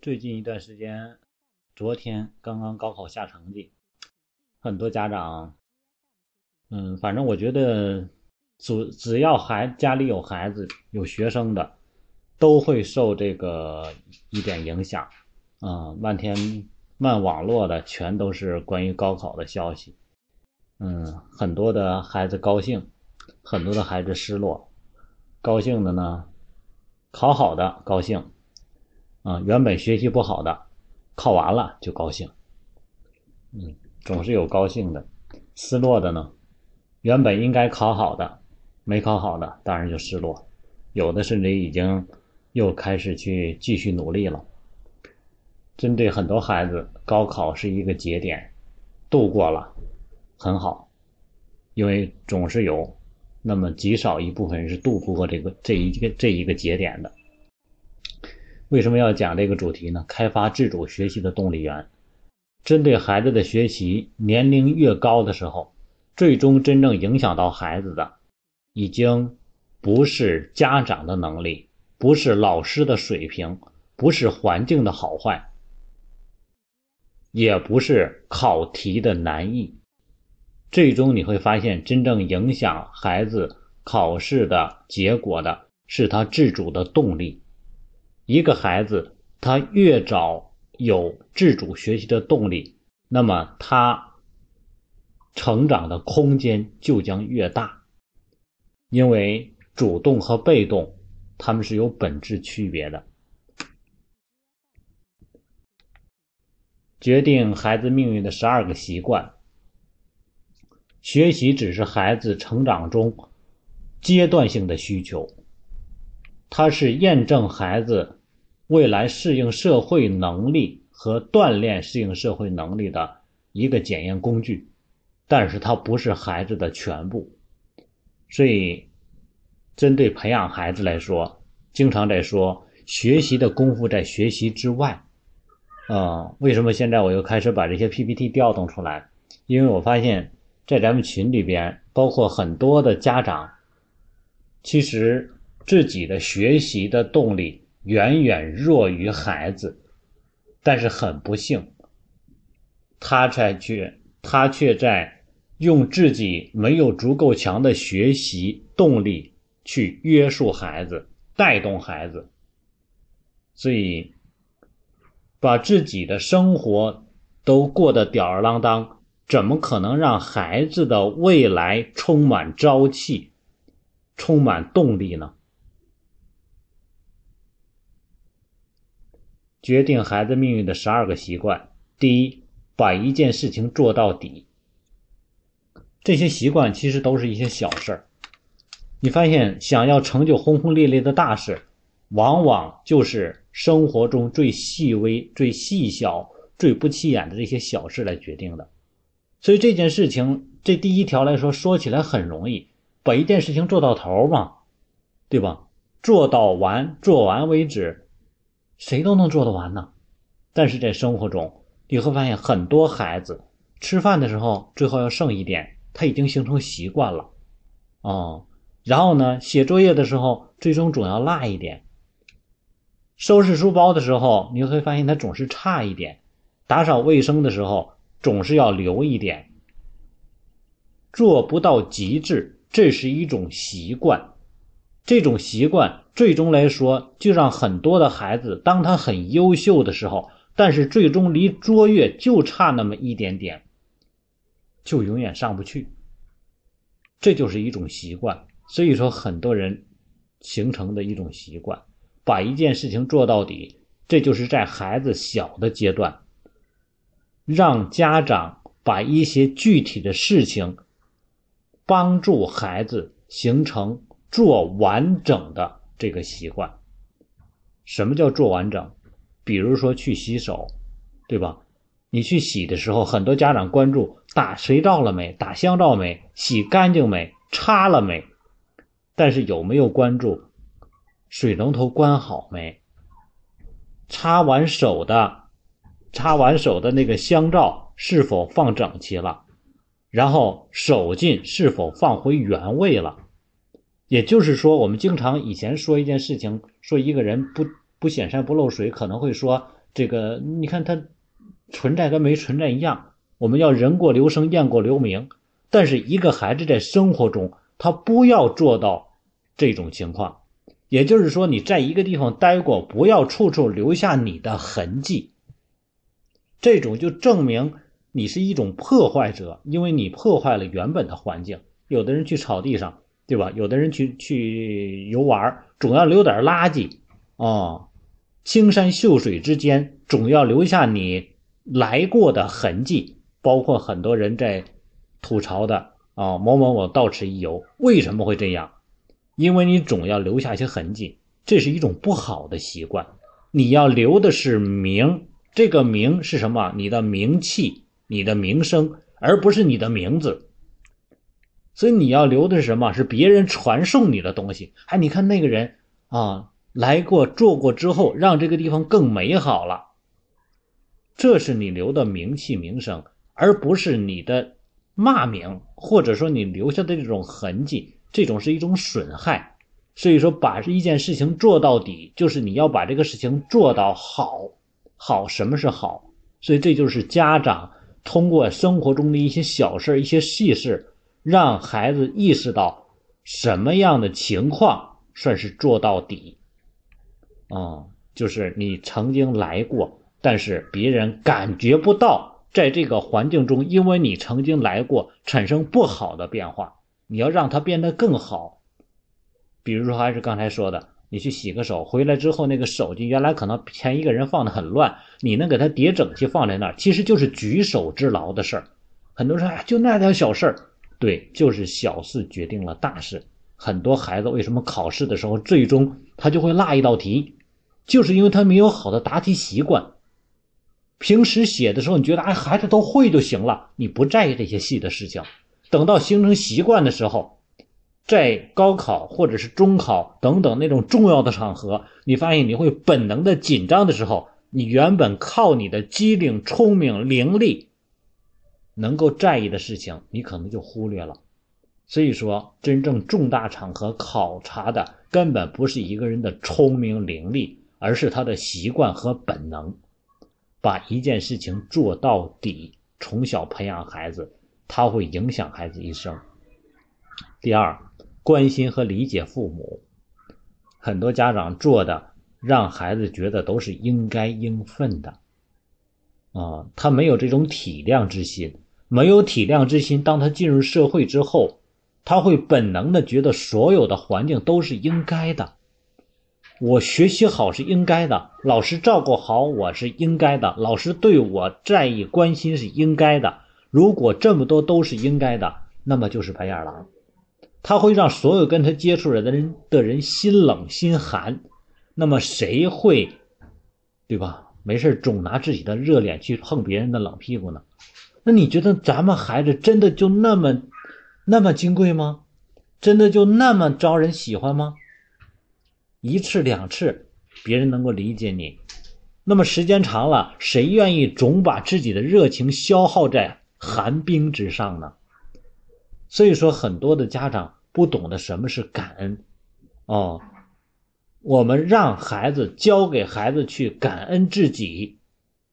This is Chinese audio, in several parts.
最近一段时间，昨天刚刚高考下成绩，很多家长，嗯，反正我觉得，只只要孩家里有孩子有学生的，都会受这个一点影响，啊，漫天漫网络的全都是关于高考的消息，嗯，很多的孩子高兴，很多的孩子失落，高兴的呢，考好的高兴。啊，原本学习不好的，考完了就高兴，嗯，总是有高兴的，失落的呢，原本应该考好的，没考好的，当然就失落，有的甚至已经又开始去继续努力了。针对很多孩子，高考是一个节点，度过了很好，因为总是有那么极少一部分人是度不过这个这一个这一个节点的。为什么要讲这个主题呢？开发自主学习的动力源，针对孩子的学习，年龄越高的时候，最终真正影响到孩子的，已经不是家长的能力，不是老师的水平，不是环境的好坏，也不是考题的难易，最终你会发现，真正影响孩子考试的结果的，是他自主的动力。一个孩子，他越早有自主学习的动力，那么他成长的空间就将越大。因为主动和被动，他们是有本质区别的。决定孩子命运的十二个习惯，学习只是孩子成长中阶段性的需求，它是验证孩子。未来适应社会能力和锻炼适应社会能力的一个检验工具，但是它不是孩子的全部。所以，针对培养孩子来说，经常在说学习的功夫在学习之外。啊，为什么现在我又开始把这些 PPT 调动出来？因为我发现，在咱们群里边，包括很多的家长，其实自己的学习的动力。远远弱于孩子，但是很不幸，他才去他却在用自己没有足够强的学习动力去约束孩子、带动孩子，所以把自己的生活都过得吊儿郎当，怎么可能让孩子的未来充满朝气、充满动力呢？决定孩子命运的十二个习惯。第一，把一件事情做到底。这些习惯其实都是一些小事儿。你发现，想要成就轰轰烈烈的大事，往往就是生活中最细微、最细小、最不起眼的这些小事来决定的。所以这件事情，这第一条来说，说起来很容易，把一件事情做到头嘛，对吧？做到完，做完为止。谁都能做得完呢，但是在生活中，你会发现很多孩子吃饭的时候最后要剩一点，他已经形成习惯了，哦，然后呢，写作业的时候最终总要落一点，收拾书包的时候你会发现他总是差一点，打扫卫生的时候总是要留一点，做不到极致，这是一种习惯。这种习惯最终来说，就让很多的孩子，当他很优秀的时候，但是最终离卓越就差那么一点点，就永远上不去。这就是一种习惯。所以说，很多人形成的一种习惯，把一件事情做到底，这就是在孩子小的阶段，让家长把一些具体的事情帮助孩子形成。做完整的这个习惯，什么叫做完整？比如说去洗手，对吧？你去洗的时候，很多家长关注打肥皂了没，打香皂没，洗干净没，擦了没？但是有没有关注水龙头关好没？擦完手的，擦完手的那个香皂是否放整齐了？然后手巾是否放回原位了？也就是说，我们经常以前说一件事情，说一个人不不显山不漏水，可能会说这个你看他存在跟没存在一样，我们要人过留声，雁过留名。但是一个孩子在生活中，他不要做到这种情况，也就是说，你在一个地方待过，不要处处留下你的痕迹。这种就证明你是一种破坏者，因为你破坏了原本的环境。有的人去草地上，对吧？有的人去去游玩，总要留点垃圾啊。青山秀水之间，总要留下你来过的痕迹。包括很多人在。吐槽的啊，某某某到此一游，为什么会这样？因为你总要留下一些痕迹，这是一种不好的习惯。你要留的是名，这个名是什么？你的名气，你的名声，而不是你的名字。所以你要留的是什么？是别人传送你的东西。哎，你看那个人啊，来过做过之后，让这个地方更美好了。这是你留的名气名声，而不是你的。骂名，或者说你留下的这种痕迹，这种是一种损害。所以说，把一件事情做到底，就是你要把这个事情做到好。好，什么是好？所以这就是家长通过生活中的一些小事、一些细事，让孩子意识到什么样的情况算是做到底。啊，就是你曾经来过，但是别人感觉不到。在这个环境中，因为你曾经来过，产生不好的变化，你要让它变得更好。比如说，还是刚才说的，你去洗个手，回来之后那个手机原来可能前一个人放的很乱，你能给它叠整齐放在那儿，其实就是举手之劳的事儿。很多人说，哎，就那点小事儿，对，就是小事决定了大事。很多孩子为什么考试的时候最终他就会落一道题，就是因为他没有好的答题习惯。平时写的时候，你觉得哎，孩子都会就行了，你不在意这些细的事情。等到形成习惯的时候，在高考或者是中考等等那种重要的场合，你发现你会本能的紧张的时候，你原本靠你的机灵、聪明、伶俐能够在意的事情，你可能就忽略了。所以说，真正重大场合考察的根本不是一个人的聪明伶俐，而是他的习惯和本能。把一件事情做到底，从小培养孩子，他会影响孩子一生。第二，关心和理解父母，很多家长做的让孩子觉得都是应该应分的，啊，他没有这种体谅之心，没有体谅之心，当他进入社会之后，他会本能的觉得所有的环境都是应该的。我学习好是应该的，老师照顾好我是应该的，老师对我在意关心是应该的。如果这么多都是应该的，那么就是白眼狼，他会让所有跟他接触的人的人心冷心寒。那么谁会，对吧？没事总拿自己的热脸去碰别人的冷屁股呢？那你觉得咱们孩子真的就那么那么金贵吗？真的就那么招人喜欢吗？一次两次，别人能够理解你，那么时间长了，谁愿意总把自己的热情消耗在寒冰之上呢？所以说，很多的家长不懂得什么是感恩。哦，我们让孩子教给孩子去感恩自己，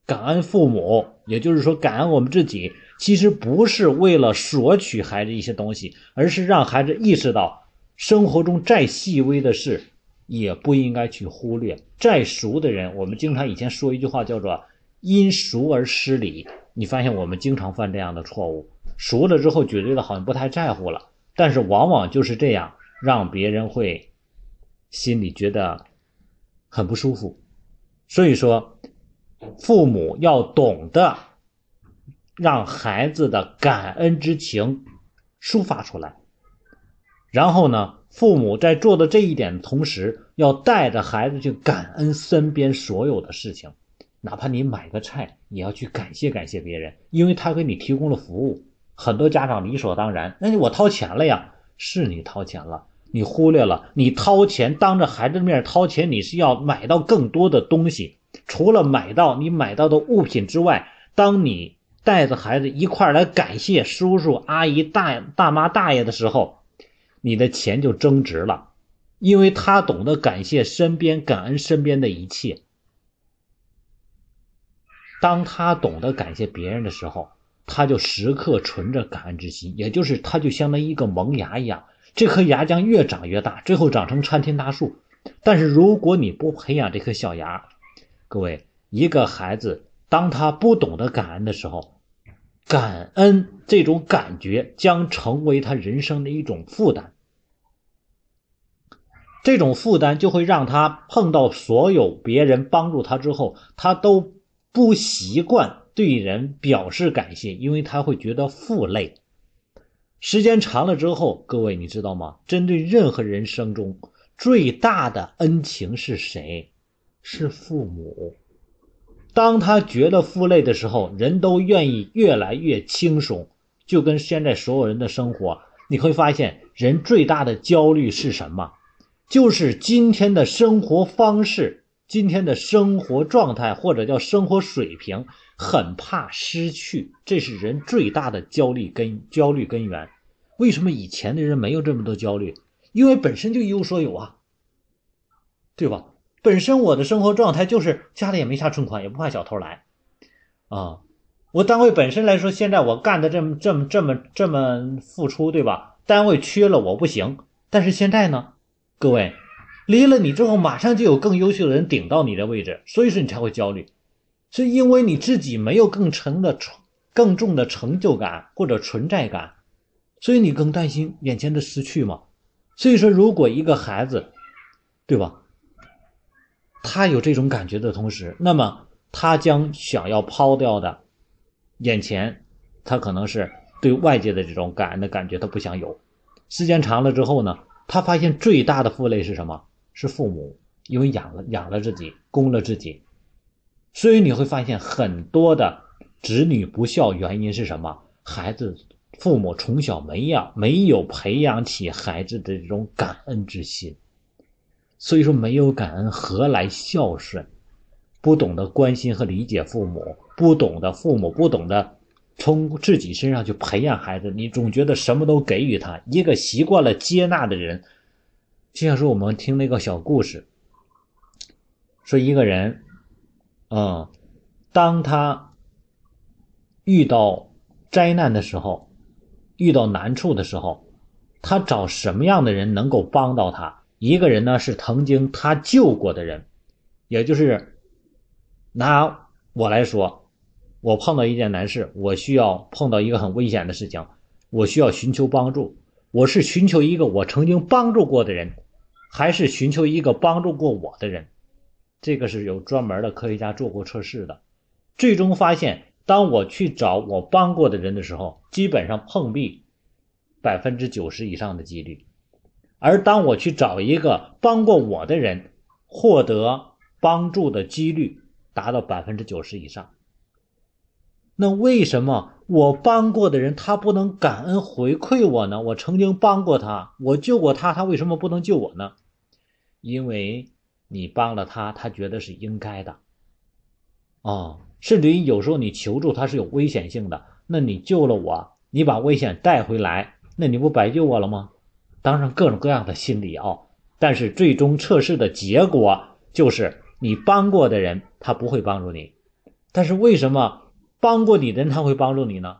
感恩父母，也就是说感恩我们自己。其实不是为了索取孩子一些东西，而是让孩子意识到生活中再细微的事。也不应该去忽略。再熟的人，我们经常以前说一句话叫做“因熟而失礼”。你发现我们经常犯这样的错误，熟了之后觉得好像不太在乎了，但是往往就是这样，让别人会心里觉得很不舒服。所以说，父母要懂得让孩子的感恩之情抒发出来，然后呢？父母在做的这一点的同时，要带着孩子去感恩身边所有的事情，哪怕你买个菜，也要去感谢感谢别人，因为他给你提供了服务。很多家长理所当然，那我掏钱了呀，是你掏钱了，你忽略了，你掏钱当着孩子的面掏钱，你是要买到更多的东西。除了买到你买到的物品之外，当你带着孩子一块来感谢叔叔阿姨大大妈大爷的时候。你的钱就增值了，因为他懂得感谢身边、感恩身边的一切。当他懂得感谢别人的时候，他就时刻存着感恩之心，也就是他就相当于一个萌芽一样，这颗芽将越长越大，最后长成参天大树。但是如果你不培养这颗小芽，各位，一个孩子当他不懂得感恩的时候，感恩这种感觉将成为他人生的一种负担。这种负担就会让他碰到所有别人帮助他之后，他都不习惯对人表示感谢，因为他会觉得负累。时间长了之后，各位你知道吗？针对任何人生中最大的恩情是谁？是父母。当他觉得负累的时候，人都愿意越来越轻松。就跟现在所有人的生活，你会发现，人最大的焦虑是什么？就是今天的生活方式，今天的生活状态，或者叫生活水平，很怕失去，这是人最大的焦虑根焦虑根源。为什么以前的人没有这么多焦虑？因为本身就一无所有啊，对吧？本身我的生活状态就是家里也没啥存款，也不怕小偷来啊。我单位本身来说，现在我干的这么这么这么这么付出，对吧？单位缺了我不行，但是现在呢？各位，离了你之后，马上就有更优秀的人顶到你的位置，所以说你才会焦虑，是因为你自己没有更成的、更重的成就感或者存在感，所以你更担心眼前的失去嘛。所以说，如果一个孩子，对吧，他有这种感觉的同时，那么他将想要抛掉的眼前，他可能是对外界的这种感恩的感觉，他不想有。时间长了之后呢？他发现最大的负累是什么？是父母，因为养了养了自己，供了自己，所以你会发现很多的子女不孝，原因是什么？孩子父母从小没养，没有培养起孩子的这种感恩之心，所以说没有感恩，何来孝顺？不懂得关心和理解父母，不懂得父母，不懂得。从自己身上去培养孩子，你总觉得什么都给予他。一个习惯了接纳的人，就像说我们听那个小故事，说一个人，嗯，当他遇到灾难的时候，遇到难处的时候，他找什么样的人能够帮到他？一个人呢是曾经他救过的人，也就是拿我来说。我碰到一件难事，我需要碰到一个很危险的事情，我需要寻求帮助。我是寻求一个我曾经帮助过的人，还是寻求一个帮助过我的人？这个是有专门的科学家做过测试的，最终发现，当我去找我帮过的人的时候，基本上碰壁百分之九十以上的几率；而当我去找一个帮过我的人，获得帮助的几率达到百分之九十以上。那为什么我帮过的人他不能感恩回馈我呢？我曾经帮过他，我救过他，他为什么不能救我呢？因为你帮了他，他觉得是应该的。啊，甚至于有时候你求助他是有危险性的，那你救了我，你把危险带回来，那你不白救我了吗？当然各种各样的心理啊，但是最终测试的结果就是你帮过的人他不会帮助你，但是为什么？帮过你的人他会帮助你呢，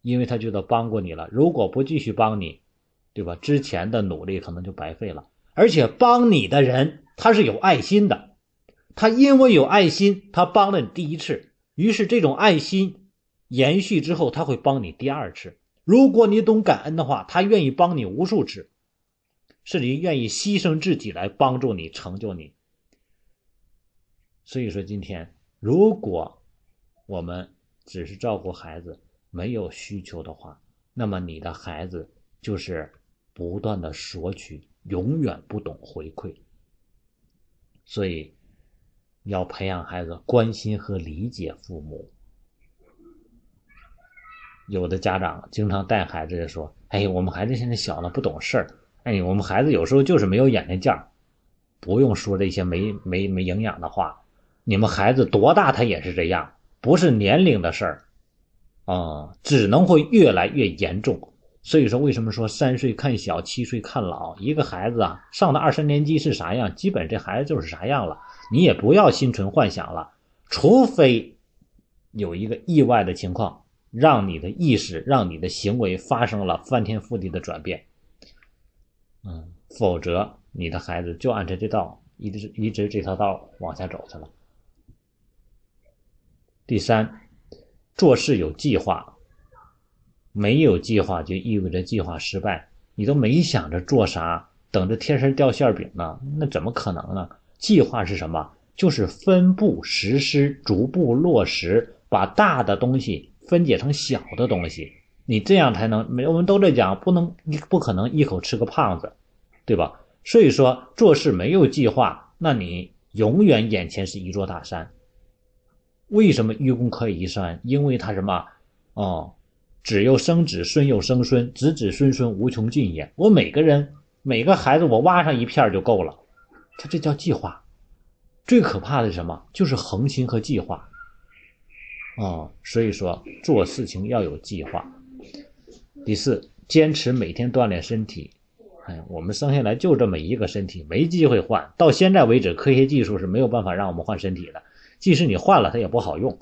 因为他觉得帮过你了。如果不继续帮你，对吧？之前的努力可能就白费了。而且帮你的人他是有爱心的，他因为有爱心，他帮了你第一次，于是这种爱心延续之后，他会帮你第二次。如果你懂感恩的话，他愿意帮你无数次，甚至愿意牺牲自己来帮助你、成就你。所以说，今天如果我们。只是照顾孩子，没有需求的话，那么你的孩子就是不断的索取，永远不懂回馈。所以，要培养孩子关心和理解父母。有的家长经常带孩子说：“哎，我们孩子现在小了，不懂事儿。哎，我们孩子有时候就是没有眼力见儿。”不用说这些没没没营养的话，你们孩子多大他也是这样。不是年龄的事儿，啊，只能会越来越严重。所以说，为什么说三岁看小，七岁看老？一个孩子啊，上了二三年级是啥样，基本这孩子就是啥样了。你也不要心存幻想了，除非有一个意外的情况，让你的意识、让你的行为发生了翻天覆地的转变。嗯，否则你的孩子就按着这道一直一直这条道往下走去了。第三，做事有计划，没有计划就意味着计划失败。你都没想着做啥，等着天上掉馅饼呢？那怎么可能呢？计划是什么？就是分步实施，逐步落实，把大的东西分解成小的东西。你这样才能，我们都在讲，不能，你不可能一口吃个胖子，对吧？所以说做事没有计划，那你永远眼前是一座大山。为什么愚公可以移山？因为他什么？哦。子又生子，孙又生孙，子子孙孙无穷尽也。我每个人每个孩子，我挖上一片就够了。他这叫计划。最可怕的是什么？就是恒心和计划。啊，所以说做事情要有计划。第四，坚持每天锻炼身体。哎，我们生下来就这么一个身体，没机会换。到现在为止，科学技术是没有办法让我们换身体的。即使你换了，它也不好用。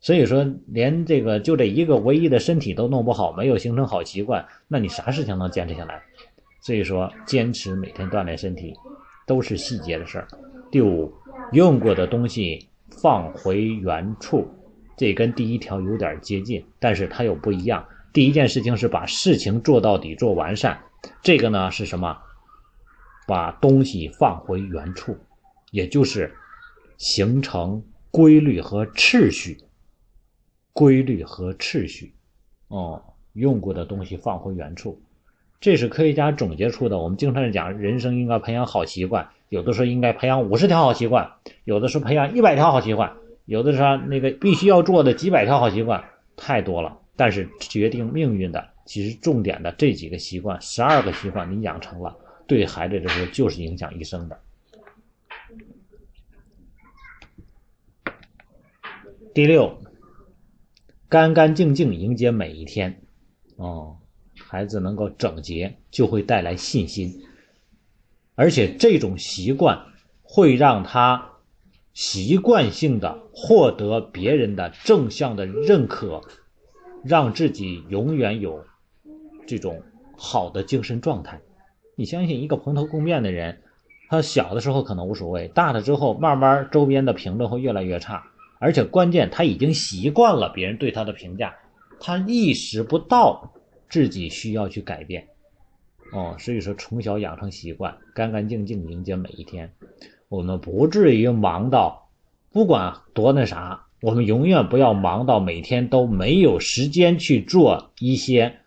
所以说，连这个就这一个唯一的身体都弄不好，没有形成好习惯，那你啥事情能坚持下来？所以说，坚持每天锻炼身体，都是细节的事儿。第五，用过的东西放回原处，这跟第一条有点接近，但是它有不一样。第一件事情是把事情做到底、做完善，这个呢是什么？把东西放回原处，也就是形成规律和秩序。规律和秩序，哦，用过的东西放回原处，这是科学家总结出的。我们经常讲，人生应该培养好习惯，有的时候应该培养五十条好习惯，有的时候培养一百条好习惯，有的时候那个必须要做的几百条好习惯太多了。但是决定命运的，其实重点的这几个习惯，十二个习惯你养成了，对孩子来说就是影响一生的。第六。干干净净迎接每一天，哦，孩子能够整洁，就会带来信心，而且这种习惯会让他习惯性的获得别人的正向的认可，让自己永远有这种好的精神状态。你相信一个蓬头垢面的人，他小的时候可能无所谓，大了之后，慢慢周边的评论会越来越差。而且关键，他已经习惯了别人对他的评价，他意识不到自己需要去改变。哦，所以说从小养成习惯，干干净净迎接每一天。我们不至于忙到，不管多那啥，我们永远不要忙到每天都没有时间去做一些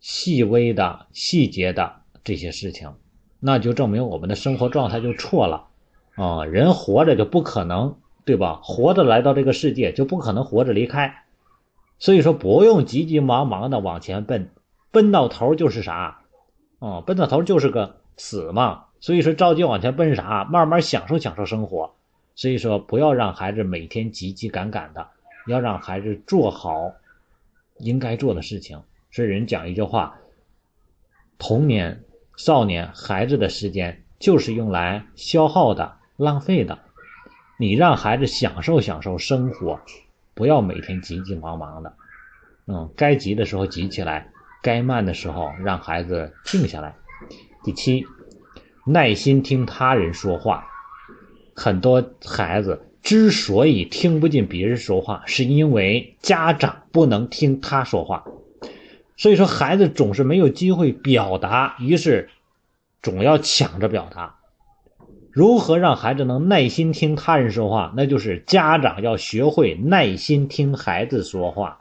细微的细节的这些事情，那就证明我们的生活状态就错了。啊，人活着就不可能。对吧？活着来到这个世界，就不可能活着离开，所以说不用急急忙忙的往前奔，奔到头就是啥？哦，奔到头就是个死嘛。所以说着急往前奔啥？慢慢享受享受生活。所以说不要让孩子每天急急赶赶的，要让孩子做好应该做的事情。所以人讲一句话：童年、少年、孩子的时间就是用来消耗的、浪费的。你让孩子享受享受生活，不要每天急急忙忙的。嗯，该急的时候急起来，该慢的时候让孩子静下来。第七，耐心听他人说话。很多孩子之所以听不进别人说话，是因为家长不能听他说话。所以说，孩子总是没有机会表达，于是总要抢着表达。如何让孩子能耐心听他人说话？那就是家长要学会耐心听孩子说话，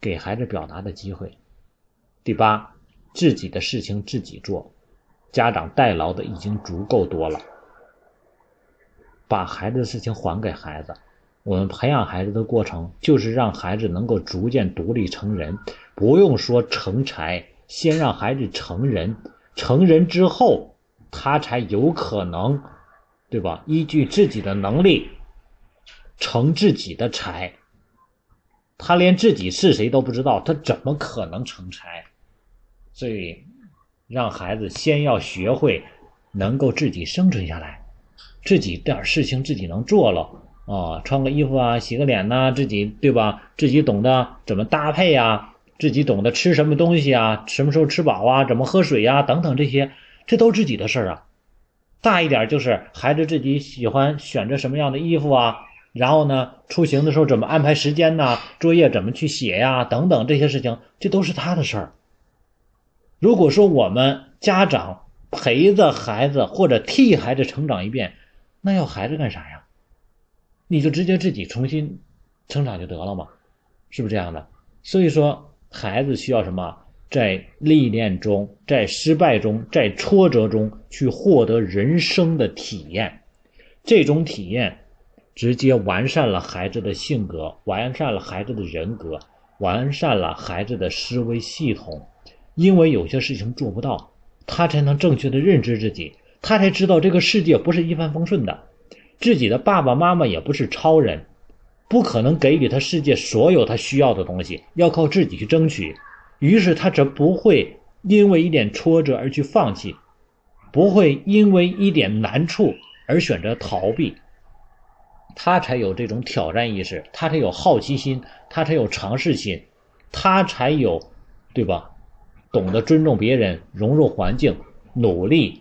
给孩子表达的机会。第八，自己的事情自己做，家长代劳的已经足够多了，把孩子的事情还给孩子。我们培养孩子的过程，就是让孩子能够逐渐独立成人，不用说成才，先让孩子成人，成人之后。他才有可能，对吧？依据自己的能力成自己的才。他连自己是谁都不知道，他怎么可能成才？所以，让孩子先要学会能够自己生存下来，自己点事情自己能做了，啊，穿个衣服啊，洗个脸呐，自己对吧？自己懂得怎么搭配呀，自己懂得吃什么东西啊，什么时候吃饱啊，怎么喝水呀，等等这些，这都是自己的事儿啊。大一点就是孩子自己喜欢选择什么样的衣服啊，然后呢，出行的时候怎么安排时间呐，作业怎么去写呀，等等这些事情，这都是他的事儿。如果说我们家长陪着孩子或者替孩子成长一遍，那要孩子干啥呀？你就直接自己重新成长就得了嘛，是不是这样的？所以说，孩子需要什么？在历练中，在失败中，在挫折中去获得人生的体验。这种体验直接完善了孩子的性格，完善了孩子的人格，完善了孩子的思维系统。因为有些事情做不到，他才能正确的认知自己，他才知道这个世界不是一帆风顺的。自己的爸爸妈妈也不是超人，不可能给予他世界所有他需要的东西，要靠自己去争取。于是他则不会因为一点挫折而去放弃，不会因为一点难处而选择逃避。他才有这种挑战意识，他才有好奇心，他才有尝试心，他才有，对吧？懂得尊重别人、融入环境、努力、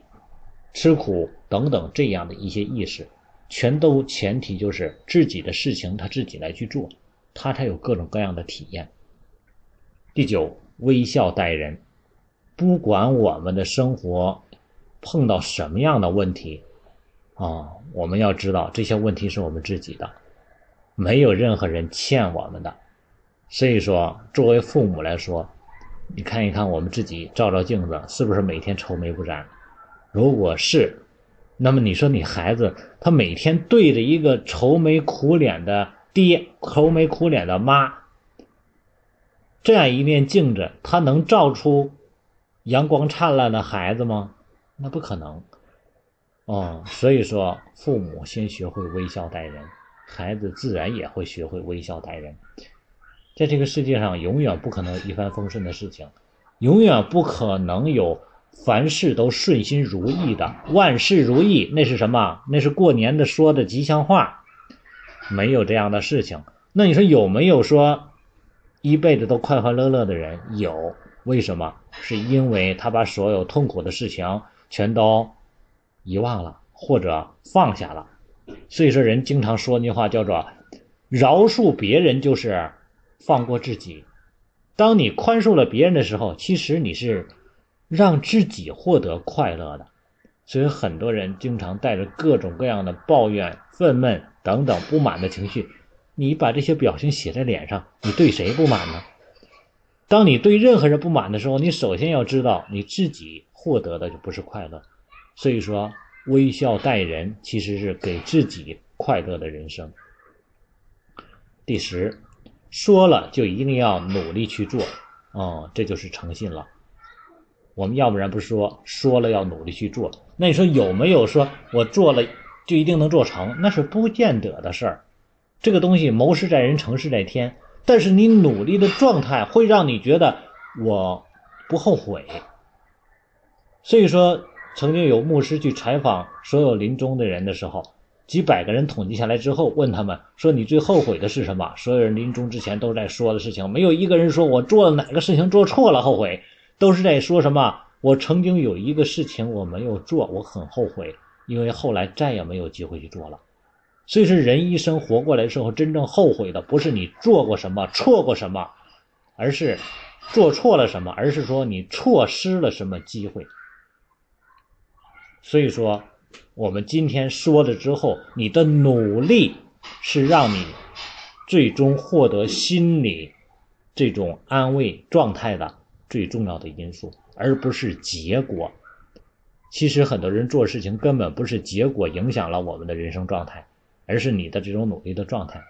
吃苦等等这样的一些意识。全都前提就是自己的事情他自己来去做，他才有各种各样的体验。第九，微笑待人，不管我们的生活碰到什么样的问题啊，我们要知道这些问题是我们自己的，没有任何人欠我们的。所以说，作为父母来说，你看一看我们自己，照照镜子，是不是每天愁眉不展？如果是，那么你说你孩子他每天对着一个愁眉苦脸的爹、愁眉苦脸的妈，这样一面镜子，他能照出阳光灿烂的孩子吗？那不可能。哦，所以说父母先学会微笑待人，孩子自然也会学会微笑待人。在这个世界上，永远不可能一帆风顺的事情，永远不可能有。凡事都顺心如意的，万事如意，那是什么？那是过年的说的吉祥话，没有这样的事情。那你说有没有说一辈子都快快乐乐的人？有，为什么？是因为他把所有痛苦的事情全都遗忘了，或者放下了。所以说，人经常说那句话叫做“饶恕别人就是放过自己”。当你宽恕了别人的时候，其实你是。让自己获得快乐的，所以很多人经常带着各种各样的抱怨、愤懑等等不满的情绪。你把这些表情写在脸上，你对谁不满呢？当你对任何人不满的时候，你首先要知道你自己获得的就不是快乐。所以说，微笑待人其实是给自己快乐的人生。第十，说了就一定要努力去做，哦，这就是诚信了。我们要不然不说，说了要努力去做。那你说有没有说我做了就一定能做成？那是不见得的事儿。这个东西谋事在人，成事在天。但是你努力的状态会让你觉得我不后悔。所以说，曾经有牧师去采访所有临终的人的时候，几百个人统计下来之后，问他们说：“你最后悔的是什么？”所有人临终之前都在说的事情，没有一个人说我做了哪个事情做错了后悔。都是在说什么？我曾经有一个事情我没有做，我很后悔，因为后来再也没有机会去做了。所以说，人一生活过来之后，真正后悔的不是你做过什么、错过什么，而是做错了什么，而是说你错失了什么机会。所以说，我们今天说了之后，你的努力是让你最终获得心理这种安慰状态的。最重要的因素，而不是结果。其实很多人做事情根本不是结果影响了我们的人生状态，而是你的这种努力的状态。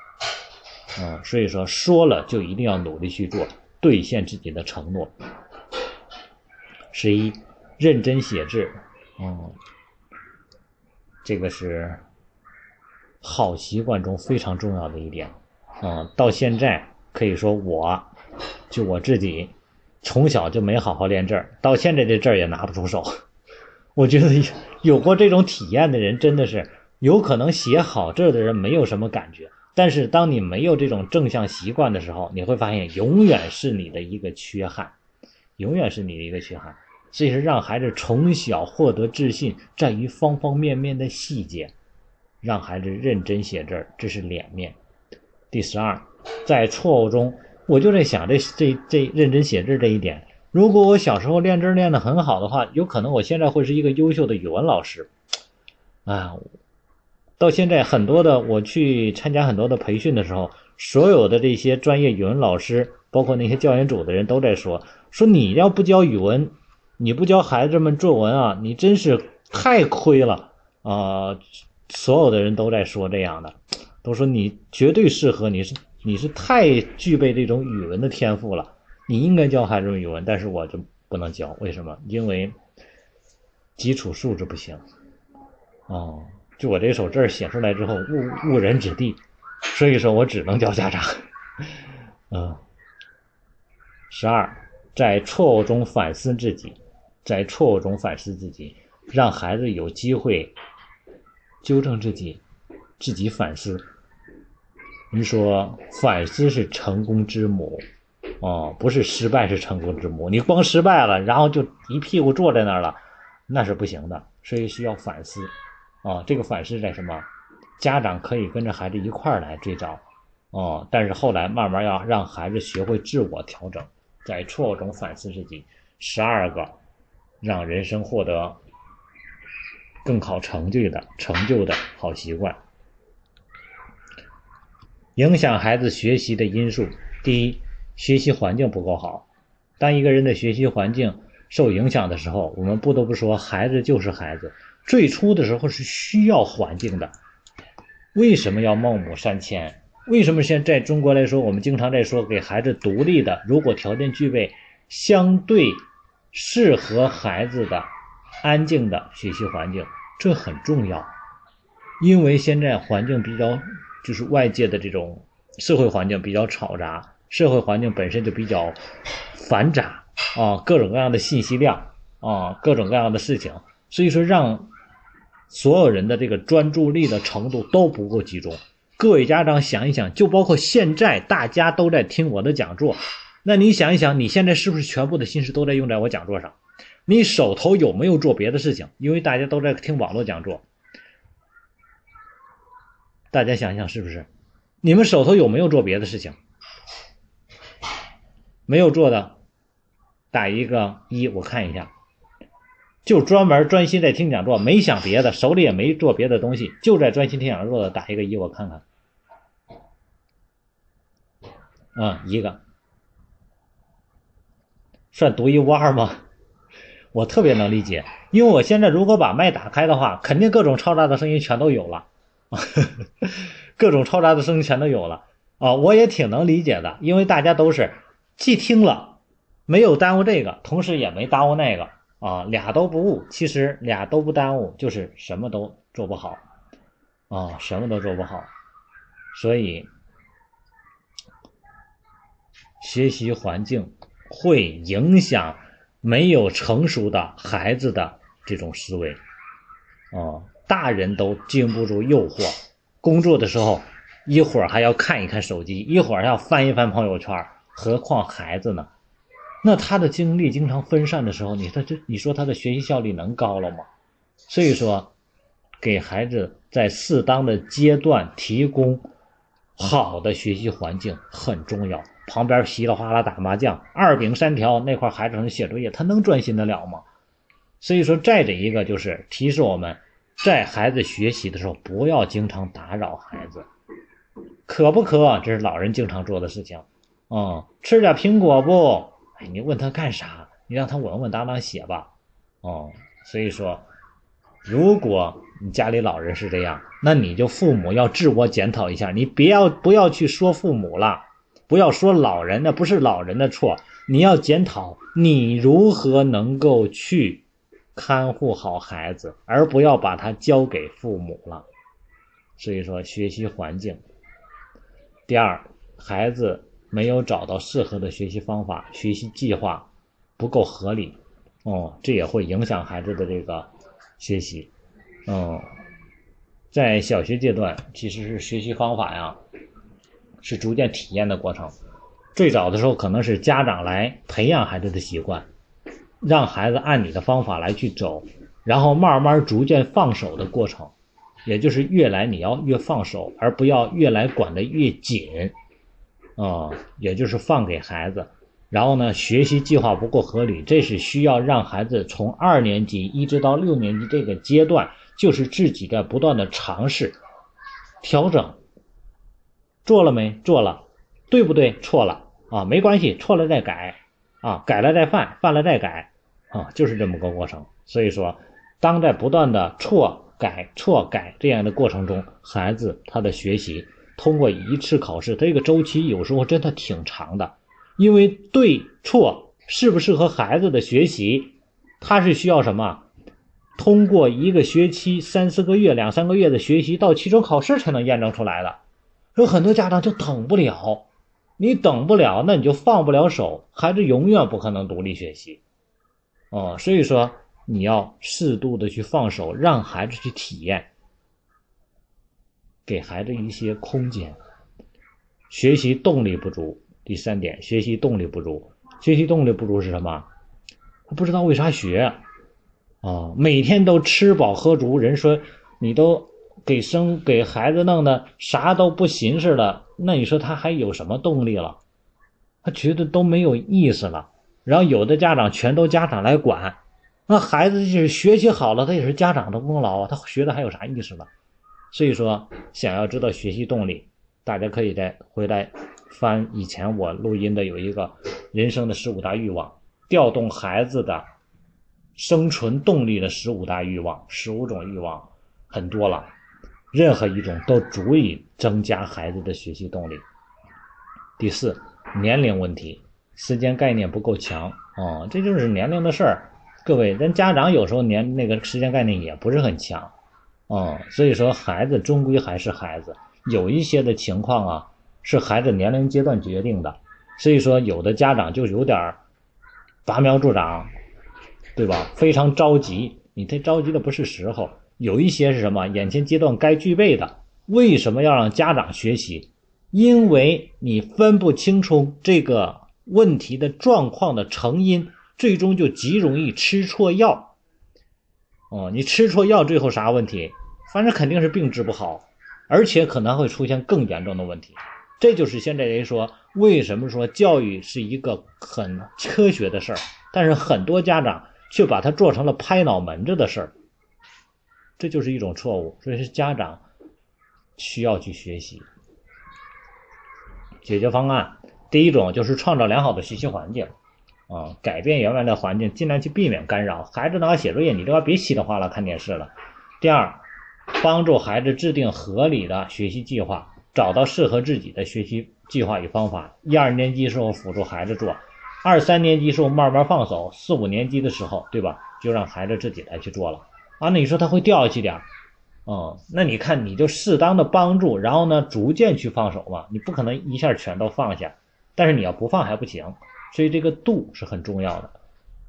嗯，所以说说了就一定要努力去做，兑现自己的承诺。十一，认真写字。嗯，这个是好习惯中非常重要的一点。嗯，到现在可以说我，就我自己。从小就没好好练字儿，到现在这字儿也拿不出手。我觉得有过这种体验的人真的是有可能写好字的人没有什么感觉，但是当你没有这种正向习惯的时候，你会发现永远是你的一个缺憾，永远是你的一个缺憾。所以说，让孩子从小获得自信，在于方方面面的细节，让孩子认真写字，这是脸面。第十二，在错误中，我就在想这这这认真写字这一点。如果我小时候练字练得很好的话，有可能我现在会是一个优秀的语文老师。啊，到现在很多的我去参加很多的培训的时候，所有的这些专业语文老师，包括那些教研组的人都在说，说你要不教语文。你不教孩子们作文啊，你真是太亏了啊！所有的人都在说这样的，都说你绝对适合，你是你是太具备这种语文的天赋了，你应该教孩子们语文，但是我就不能教，为什么？因为基础素质不行哦，就我这手字写出来之后误误人子弟，所以说我只能教家长。嗯，十二，在错误中反思自己。在错误中反思自己，让孩子有机会纠正自己，自己反思。你说反思是成功之母，哦，不是失败是成功之母。你光失败了，然后就一屁股坐在那儿了，那是不行的。所以需要反思，啊，这个反思在什么？家长可以跟着孩子一块儿来最早，哦，但是后来慢慢要让孩子学会自我调整，在错误中反思自己。十二个。让人生获得更好成绩的成就的好习惯。影响孩子学习的因素，第一，学习环境不够好。当一个人的学习环境受影响的时候，我们不得不说，孩子就是孩子。最初的时候是需要环境的。为什么要孟母三迁？为什么现在中国来说，我们经常在说给孩子独立的，如果条件具备，相对。适合孩子的安静的学习环境，这很重要，因为现在环境比较，就是外界的这种社会环境比较嘈杂，社会环境本身就比较繁杂啊，各种各样的信息量啊，各种各样的事情，所以说让所有人的这个专注力的程度都不够集中。各位家长想一想，就包括现在大家都在听我的讲座。那你想一想，你现在是不是全部的心思都在用在我讲座上？你手头有没有做别的事情？因为大家都在听网络讲座，大家想想是不是？你们手头有没有做别的事情？没有做的，打一个一，我看一下。就专门专心在听讲座，没想别的，手里也没做别的东西，就在专心听讲座的，打一个一，我看看。啊，一个。算独一无二吗？我特别能理解，因为我现在如果把麦打开的话，肯定各种嘈杂的声音全都有了，各种嘈杂的声音全都有了啊！我也挺能理解的，因为大家都是既听了，没有耽误这个，同时也没耽误那个啊，俩都不误，其实俩都不耽误，就是什么都做不好啊，什么都做不好，所以学习环境。会影响没有成熟的孩子的这种思维，哦，大人都经不住诱惑，工作的时候一会儿还要看一看手机，一会儿要翻一翻朋友圈，何况孩子呢？那他的精力经常分散的时候，你说这，你说他的学习效率能高了吗？所以说，给孩子在适当的阶段提供好的学习环境很重要。旁边稀里哗啦打麻将，二饼三条那块孩子能写作业，他能专心得了吗？所以说，再者一个就是提示我们，在孩子学习的时候不要经常打扰孩子，渴不渴？这是老人经常做的事情。嗯，吃点苹果不？哎，你问他干啥？你让他稳稳当当写吧。哦，所以说，如果你家里老人是这样，那你就父母要自我检讨一下，你别要不要去说父母了。不要说老人，那不是老人的错。你要检讨你如何能够去看护好孩子，而不要把他交给父母了。所以说，学习环境。第二，孩子没有找到适合的学习方法，学习计划不够合理，哦，这也会影响孩子的这个学习。嗯，在小学阶段，其实是学习方法呀，是逐渐体验的过程。最早的时候，可能是家长来培养孩子的习惯，让孩子按你的方法来去走，然后慢慢逐渐放手的过程，也就是越来你要越放手，而不要越来管得越紧，啊，也就是放给孩子。然后呢，学习计划不够合理，这是需要让孩子从二年级一直到六年级这个阶段，就是自己在不断的尝试、调整。做了没？做了，对不对？错了。啊，没关系，错了再改，啊，改了再犯，犯了再改，啊，就是这么个过程。所以说，当在不断的错改错改这样的过程中，孩子他的学习通过一次考试，他这个周期有时候真的挺长的，因为对错适不适合孩子的学习，他是需要什么？通过一个学期三四个月、两三个月的学习到期中考试才能验证出来的，有很多家长就等不了。你等不了，那你就放不了手，孩子永远不可能独立学习，哦，所以说你要适度的去放手，让孩子去体验，给孩子一些空间。学习动力不足，第三点，学习动力不足，学习动力不足是什么？他不知道为啥学，啊，每天都吃饱喝足，人说你都。给生给孩子弄的啥都不寻思了，那你说他还有什么动力了？他觉得都没有意思了。然后有的家长全都家长来管，那孩子就是学习好了，他也是家长的功劳啊，他学的还有啥意思了？所以说，想要知道学习动力，大家可以再回来翻以前我录音的有一个人生的十五大欲望，调动孩子的生存动力的十五大欲望，十五种欲望很多了。任何一种都足以增加孩子的学习动力。第四，年龄问题，时间概念不够强啊，这就是年龄的事儿。各位，咱家长有时候年那个时间概念也不是很强啊，所以说孩子终归还是孩子，有一些的情况啊是孩子年龄阶段决定的，所以说有的家长就有点拔苗助长，对吧？非常着急，你这着急的不是时候。有一些是什么？眼前阶段该具备的，为什么要让家长学习？因为你分不清楚这个问题的状况的成因，最终就极容易吃错药。哦，你吃错药，最后啥问题？反正肯定是病治不好，而且可能会出现更严重的问题。这就是现在人说，为什么说教育是一个很科学的事儿，但是很多家长却把它做成了拍脑门子的事儿。这就是一种错误，所以是家长需要去学习解决方案。第一种就是创造良好的学习环境，啊，改变原来的环境，尽量去避免干扰。孩子要写作业，你都要别稀里哗啦看电视了。第二，帮助孩子制定合理的学习计划，找到适合自己的学习计划与方法。一二年级时候辅助孩子做，二三年级时候慢慢放手，四五年级的时候，对吧？就让孩子自己来去做了。啊，那你说他会掉下去点儿，哦，那你看你就适当的帮助，然后呢，逐渐去放手嘛，你不可能一下全都放下，但是你要不放还不行，所以这个度是很重要的。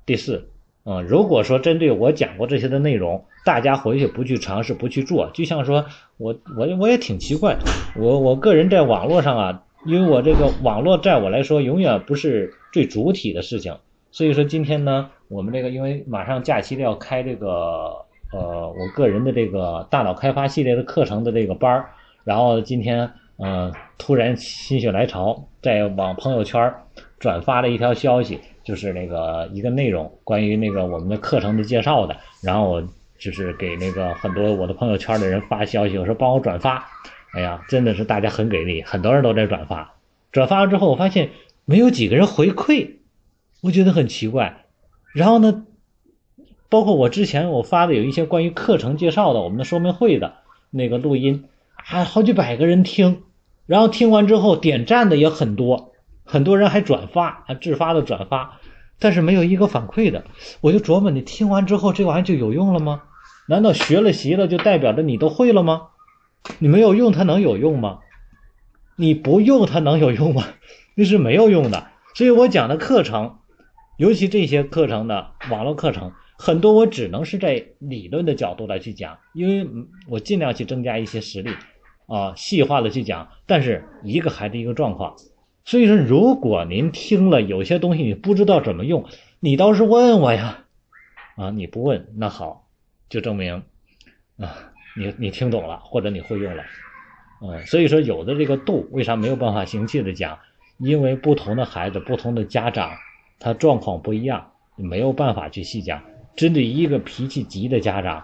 第四，嗯，如果说针对我讲过这些的内容，大家回去不去尝试不去做，就像说我我我也挺奇怪，我我个人在网络上啊，因为我这个网络在我来说永远不是最主体的事情，所以说今天呢，我们这个因为马上假期要开这个。呃，我个人的这个大脑开发系列的课程的这个班儿，然后今天嗯，突然心血来潮，在往朋友圈转发了一条消息，就是那个一个内容，关于那个我们的课程的介绍的，然后我就是给那个很多我的朋友圈的人发消息，我说帮我转发，哎呀，真的是大家很给力，很多人都在转发，转发了之后，我发现没有几个人回馈，我觉得很奇怪，然后呢？包括我之前我发的有一些关于课程介绍的，我们的说明会的那个录音，还好几百个人听，然后听完之后点赞的也很多，很多人还转发，还自发的转发，但是没有一个反馈的。我就琢磨，你听完之后这玩意就有用了吗？难道学了习了就代表着你都会了吗？你没有用它能有用吗？你不用它能有用吗？那是没有用的。所以我讲的课程，尤其这些课程的网络课程。很多我只能是在理论的角度来去讲，因为我尽量去增加一些实例，啊，细化的去讲。但是一个孩子一个状况，所以说，如果您听了有些东西你不知道怎么用，你倒是问我呀，啊，你不问那好，就证明啊，你你听懂了或者你会用了，嗯，所以说有的这个度为啥没有办法详细的讲？因为不同的孩子、不同的家长，他状况不一样，没有办法去细讲。针对一个脾气急的家长，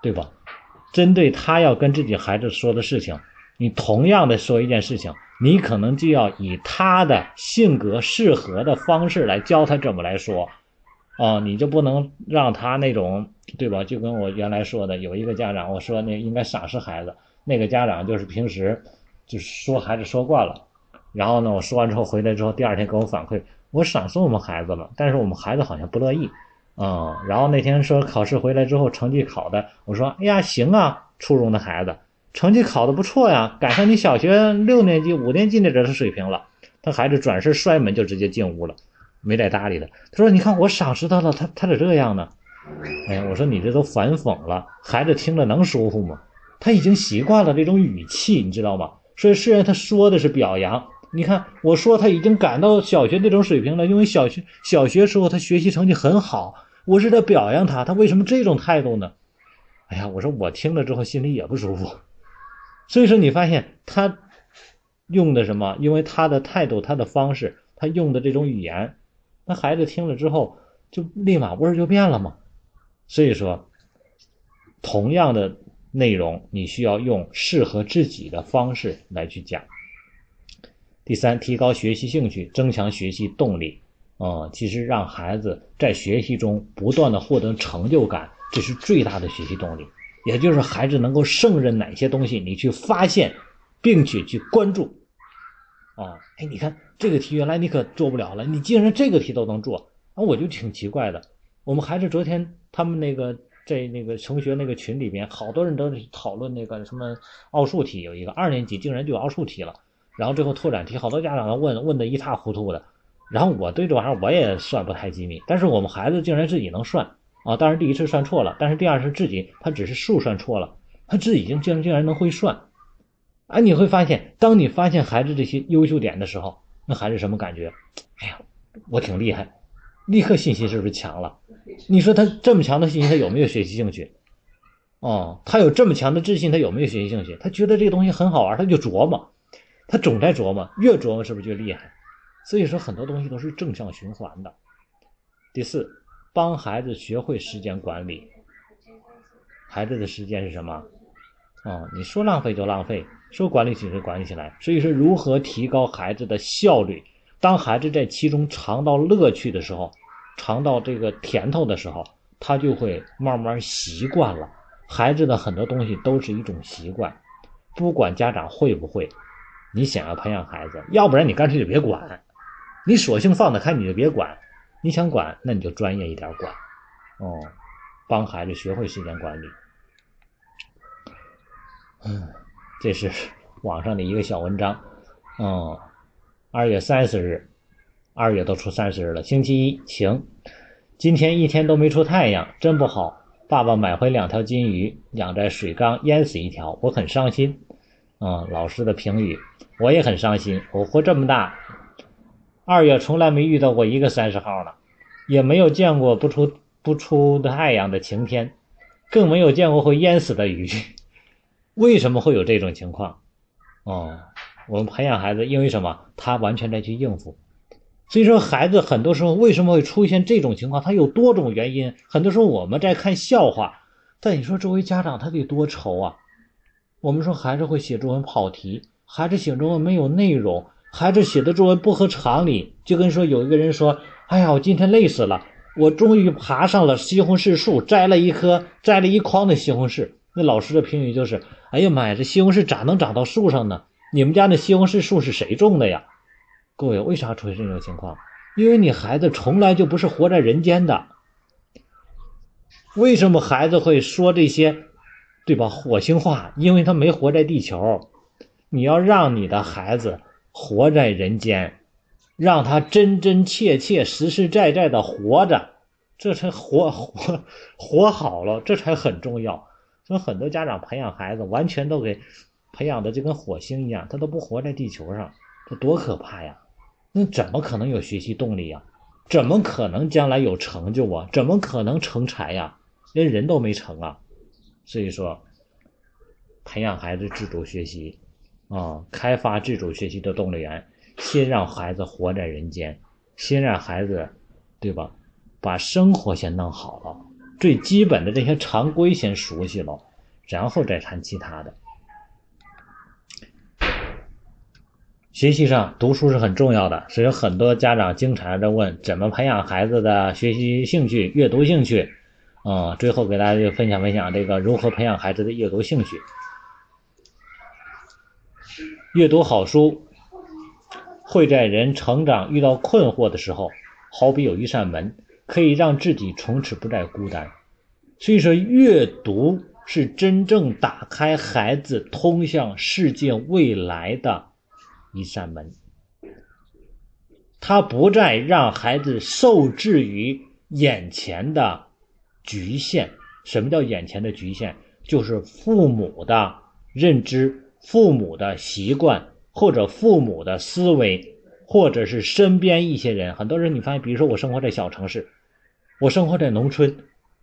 对吧？针对他要跟自己孩子说的事情，你同样的说一件事情，你可能就要以他的性格适合的方式来教他怎么来说，啊，你就不能让他那种，对吧？就跟我原来说的，有一个家长，我说那应该赏识孩子，那个家长就是平时就是说孩子说惯了，然后呢，我说完之后回来之后，第二天给我反馈，我赏识我们孩子了，但是我们孩子好像不乐意。嗯，然后那天说考试回来之后成绩考的，我说哎呀行啊，初中的孩子成绩考的不错呀，赶上你小学六年级、五年级那阵的水平了。他孩子转身摔门就直接进屋了，没再搭理他。他说你看我赏识他了，他他咋这样呢？哎呀，我说你这都反讽了，孩子听着能舒服吗？他已经习惯了这种语气，你知道吗？所以虽然他说的是表扬。你看，我说他已经赶到小学那种水平了，因为小学小学时候他学习成绩很好，我是在表扬他，他为什么这种态度呢？哎呀，我说我听了之后心里也不舒服。所以说，你发现他用的什么？因为他的态度、他的方式、他用的这种语言，那孩子听了之后就立马味儿就变了嘛。所以说，同样的内容，你需要用适合自己的方式来去讲。第三，提高学习兴趣，增强学习动力。啊，其实让孩子在学习中不断的获得成就感，这是最大的学习动力。也就是孩子能够胜任哪些东西，你去发现，并且去关注。啊，哎，你看这个题原来你可做不了了，你竟然这个题都能做，啊，我就挺奇怪的。我们孩子昨天他们那个在那个同学那个群里边，好多人都讨论那个什么奥数题，有一个二年级竟然就有奥数题了。然后最后拓展题，好多家长都问问的一塌糊涂的。然后我对这玩意儿我也算不太机密，但是我们孩子竟然自己能算啊！当然第一次算错了，但是第二次自己他只是数算错了，他自己竟竟竟然能会算。啊，你会发现，当你发现孩子这些优秀点的时候，那孩子什么感觉？哎呀，我挺厉害，立刻信心是不是强了？你说他这么强的信心，他有没有学习兴趣？哦，他有这么强的自信，他有没有学习兴趣？他觉得这个东西很好玩，他就琢磨。他总在琢磨，越琢磨是不是越厉害？所以说很多东西都是正向循环的。第四，帮孩子学会时间管理。孩子的时间是什么？啊，你说浪费就浪费，说管理起来管理起来。所以说，如何提高孩子的效率？当孩子在其中尝到乐趣的时候，尝到这个甜头的时候，他就会慢慢习惯了。孩子的很多东西都是一种习惯，不管家长会不会。你想要培养孩子，要不然你干脆就别管，你索性放得开，你就别管。你想管，那你就专业一点管，哦，帮孩子学会时间管理。嗯，这是网上的一个小文章。哦，二月三十日，二月都出三十日了，星期一晴，今天一天都没出太阳，真不好。爸爸买回两条金鱼，养在水缸，淹死一条，我很伤心。啊，老师的评语。我也很伤心，我活这么大，二月从来没遇到过一个三十号了，也没有见过不出不出太阳的晴天，更没有见过会淹死的鱼。为什么会有这种情况？哦，我们培养孩子，因为什么？他完全在去应付。所以说，孩子很多时候为什么会出现这种情况？他有多种原因。很多时候我们在看笑话，但你说作为家长，他得多愁啊。我们说孩子会写作文跑题。孩子写作文没有内容，孩子写的作文不合常理，就跟说有一个人说：“哎呀，我今天累死了，我终于爬上了西红柿树，摘了一颗，摘了一筐的西红柿。”那老师的评语就是：“哎呀妈呀，这西红柿咋能长到树上呢？你们家那西红柿树是谁种的呀？”各位，为啥出现这种情况？因为你孩子从来就不是活在人间的。为什么孩子会说这些，对吧？火星化，因为他没活在地球。你要让你的孩子活在人间，让他真真切切、实实在在的活着，这才活活活好了，这才很重要。所以很多家长培养孩子，完全都给培养的就跟火星一样，他都不活在地球上，这多可怕呀！那怎么可能有学习动力呀？怎么可能将来有成就啊？怎么可能成才呀？连人都没成啊！所以说，培养孩子自主学习啊，开发自主学习的动力源，先让孩子活在人间，先让孩子，对吧？把生活先弄好了，最基本的这些常规先熟悉了，然后再谈其他的。学习上读书是很重要的，所以很多家长经常在问怎么培养孩子的学习兴趣、阅读兴趣。啊，最后给大家就分享分享这个如何培养孩子的阅读兴趣。阅读好书，会在人成长遇到困惑的时候，好比有一扇门，可以让自己从此不再孤单。所以说，阅读是真正打开孩子通向世界未来的一扇门，它不再让孩子受制于眼前的。局限，什么叫眼前的局限？就是父母的认知、父母的习惯，或者父母的思维，或者是身边一些人。很多人，你发现，比如说我生活在小城市，我生活在农村，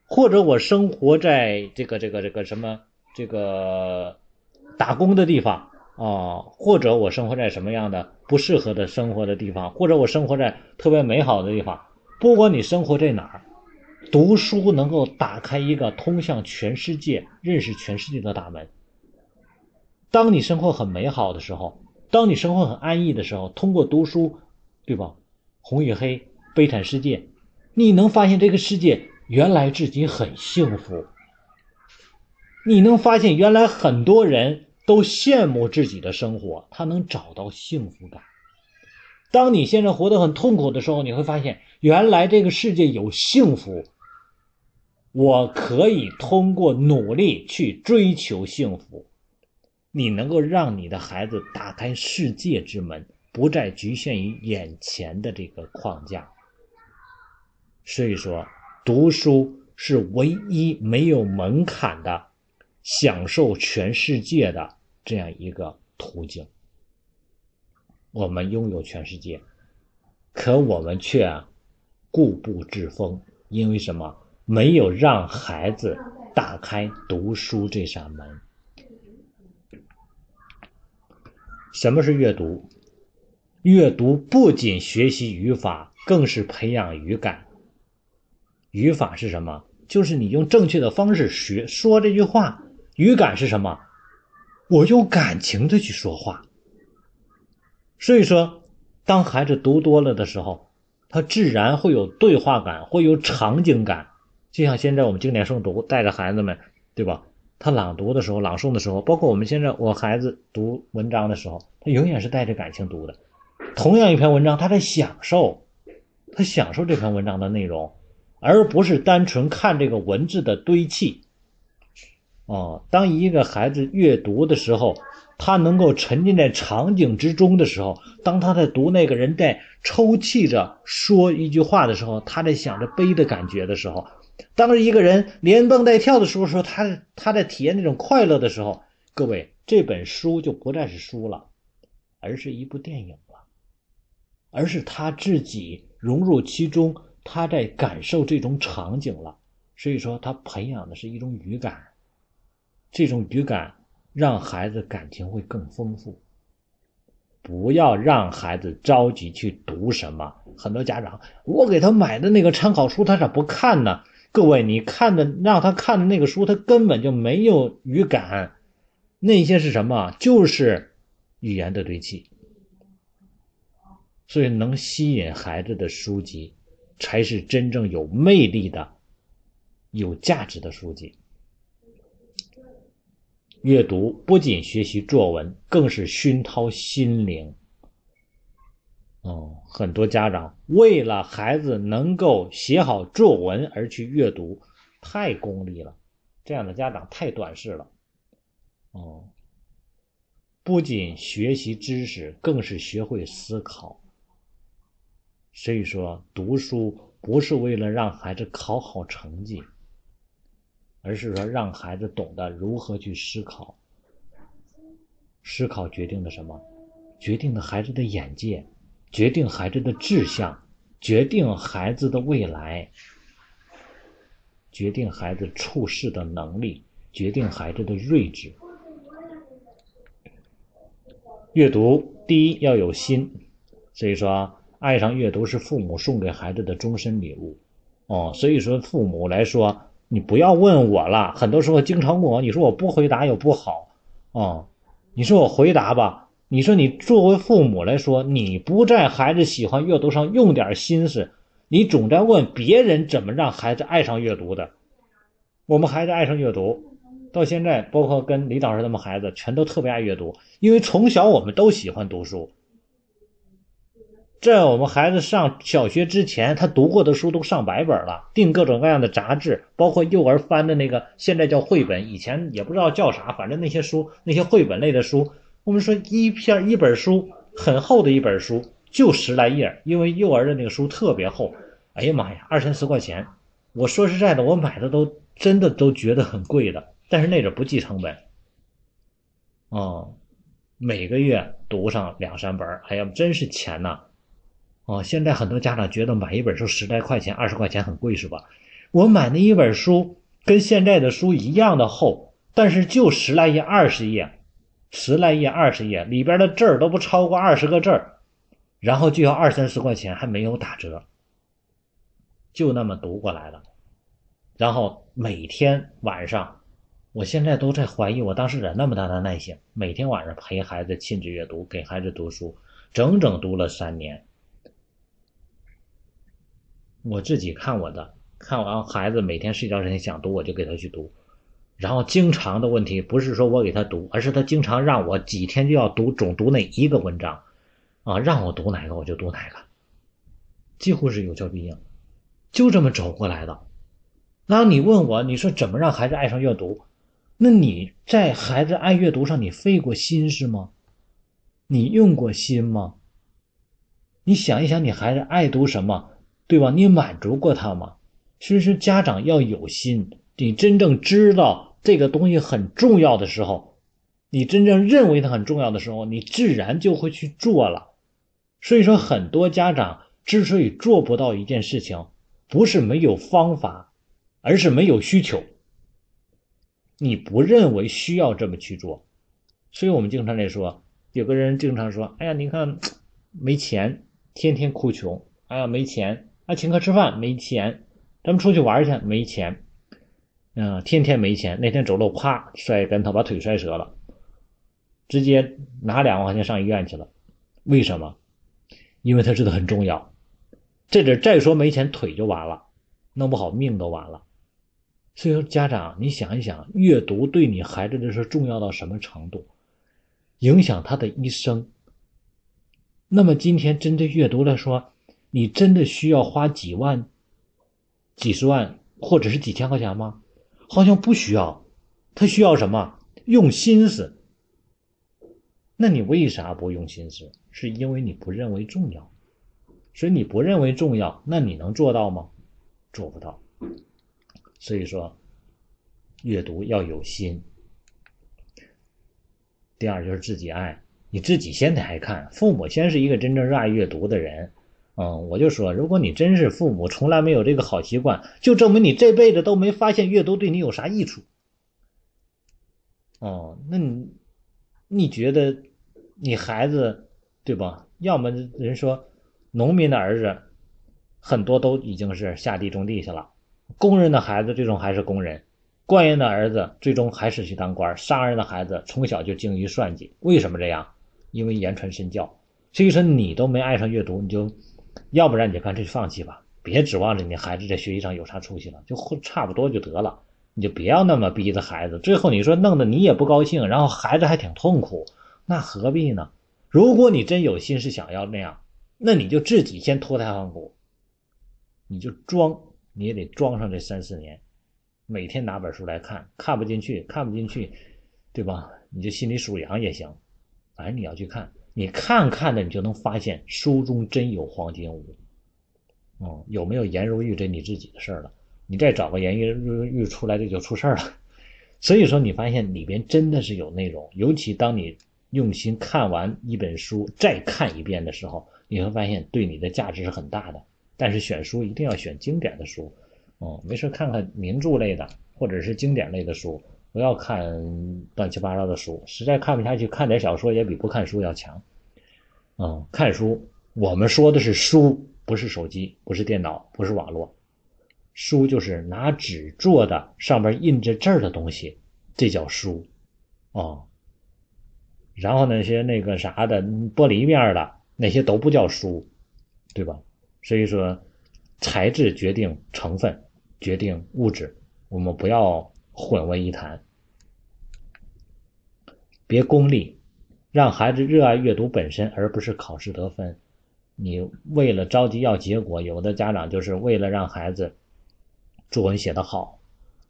或者我生活在这个这个这个什么这个打工的地方啊，或者我生活在什么样的不适合的生活的地方，或者我生活在特别美好的地方，不管你生活在哪儿。读书能够打开一个通向全世界、认识全世界的大门。当你生活很美好的时候，当你生活很安逸的时候，通过读书，对吧？红与黑、悲惨世界，你能发现这个世界原来自己很幸福。你能发现原来很多人都羡慕自己的生活，他能找到幸福感。当你现在活得很痛苦的时候，你会发现原来这个世界有幸福。我可以通过努力去追求幸福，你能够让你的孩子打开世界之门，不再局限于眼前的这个框架。所以说，读书是唯一没有门槛的享受全世界的这样一个途径。我们拥有全世界，可我们却固步自封，因为什么？没有让孩子打开读书这扇门。什么是阅读？阅读不仅学习语法，更是培养语感。语法是什么？就是你用正确的方式学说这句话。语感是什么？我用感情的去说话。所以说，当孩子读多了的时候，他自然会有对话感，会有场景感。就像现在我们经典诵读，带着孩子们，对吧？他朗读的时候，朗诵的时候，包括我们现在我孩子读文章的时候，他永远是带着感情读的。同样一篇文章，他在享受，他享受这篇文章的内容，而不是单纯看这个文字的堆砌。哦，当一个孩子阅读的时候，他能够沉浸在场景之中的时候，当他在读那个人在抽泣着说一句话的时候，他在想着悲的感觉的时候。当一个人连蹦带跳的时候，说他他在体验那种快乐的时候，各位，这本书就不再是书了，而是一部电影了，而是他自己融入其中，他在感受这种场景了。所以说，他培养的是一种语感，这种语感让孩子感情会更丰富。不要让孩子着急去读什么，很多家长，我给他买的那个参考书，他咋不看呢？各位，你看的让他看的那个书，他根本就没有语感，那些是什么？就是语言的堆砌。所以，能吸引孩子的书籍，才是真正有魅力的、有价值的书籍。阅读不仅学习作文，更是熏陶心灵。哦，很多家长为了孩子能够写好作文而去阅读，太功利了。这样的家长太短视了。哦，不仅学习知识，更是学会思考。所以说，读书不是为了让孩子考好成绩，而是说让孩子懂得如何去思考。思考决定了什么？决定了孩子的眼界，决定孩子的志向，决定孩子的未来，决定孩子处事的能力，决定孩子的睿智。阅读第一要有心，所以说爱上阅读是父母送给孩子的终身礼物。哦，所以说父母来说，你不要问我了。很多时候经常问我，你说我不回答又不好，哦，你说我回答吧。你说你作为父母来说，你不在孩子喜欢阅读上用点心思，你总在问别人怎么让孩子爱上阅读的。我们孩子爱上阅读。到现在，包括跟李导师他们孩子，全都特别爱阅读，因为从小我们都喜欢读书。在我们孩子上小学之前，他读过的书都上百本了，订各种各样的杂志，包括幼儿翻的那个，现在叫绘本，以前也不知道叫啥，反正那些书，那些绘本类的书，我们说一篇一本书很厚的一本书，就十来页，因为幼儿的那个书特别厚。哎呀妈呀，二三十块钱，我说实在的，我买的都真的都觉得很贵的。但是那个不计成本，哦，每个月读上两三本哎呀，真是钱呐！哦，现在很多家长觉得买一本书十来块钱、二十块钱很贵是吧？我买那一本书跟现在的书一样的厚，但是就十来页、二十页，十来页、二十页，里边的字儿都不超过二十个字儿，然后就要二三十块钱，还没有打折，就那么读过来了，然后每天晚上。我现在都在怀疑，我当时忍那么大的耐心，每天晚上陪孩子亲子阅读，给孩子读书，整整读了三年。我自己看我的，看完孩子每天睡觉之前想读，我就给他去读。然后经常的问题不是说我给他读，而是他经常让我几天就要读，总读那一个文章，啊，让我读哪个我就读哪个，几乎是有求必应，就这么走过来的。那你问我，你说怎么让孩子爱上阅读？那你在孩子爱阅读上，你费过心思吗？你用过心吗？你想一想，你孩子爱读什么，对吧？你满足过他吗？其实家长要有心，你真正知道这个东西很重要的时候，你真正认为它很重要的时候，你自然就会去做了。所以说，很多家长之所以做不到一件事情，不是没有方法，而是没有需求。你不认为需要这么去做，所以我们经常在说，有个人经常说：“哎呀，你看没钱，天天哭穷。哎呀，没钱啊，请客吃饭没钱，咱们出去玩去没钱，嗯，天天没钱。那天走路啪摔跟头，把腿摔折了，直接拿两万块钱上医院去了。为什么？因为他知道很重要。这点再说没钱，腿就完了，弄不好命都完了。”所以说，家长，你想一想，阅读对你孩子的是重要到什么程度，影响他的一生。那么今天针对阅读来说，你真的需要花几万、几十万或者是几千块钱吗？好像不需要。他需要什么？用心思。那你为啥不用心思？是因为你不认为重要。所以你不认为重要，那你能做到吗？做不到。所以说，阅读要有心。第二就是自己爱，你自己先得爱看。父母先是一个真正热爱阅读的人。嗯，我就说，如果你真是父母，从来没有这个好习惯，就证明你这辈子都没发现阅读对你有啥益处。哦，那你你觉得你孩子对吧？要么人说，农民的儿子很多都已经是下地种地去了。工人的孩子最终还是工人，官员的儿子最终还是去当官，商人的孩子从小就精于算计。为什么这样？因为言传身教。所以说你都没爱上阅读，你就要不然你就干脆放弃吧，别指望着你孩子在学习上有啥出息了，就差不多就得了。你就不要那么逼着孩子，最后你说弄得你也不高兴，然后孩子还挺痛苦，那何必呢？如果你真有心是想要那样，那你就自己先脱胎换骨，你就装。你也得装上这三四年，每天拿本书来看，看不进去，看不进去，对吧？你就心里数羊也行，反正你要去看，你看看的，你就能发现书中真有黄金屋。哦，有没有颜如玉这你自己的事儿了。你再找个颜如玉出来，这就出事儿了。所以说，你发现里边真的是有内容，尤其当你用心看完一本书，再看一遍的时候，你会发现对你的价值是很大的。但是选书一定要选经典的书，哦，没事看看名著类的或者是经典类的书，不要看乱七八糟的书。实在看不下去，看点小说也比不看书要强。嗯，看书，我们说的是书，不是手机，不是电脑，不是网络。书就是拿纸做的，上边印着字的东西，这叫书，哦。然后那些那个啥的玻璃面的那些都不叫书，对吧？所以说，材质决定成分，决定物质，我们不要混为一谈。别功利，让孩子热爱阅读本身，而不是考试得分。你为了着急要结果，有的家长就是为了让孩子。作文写得好，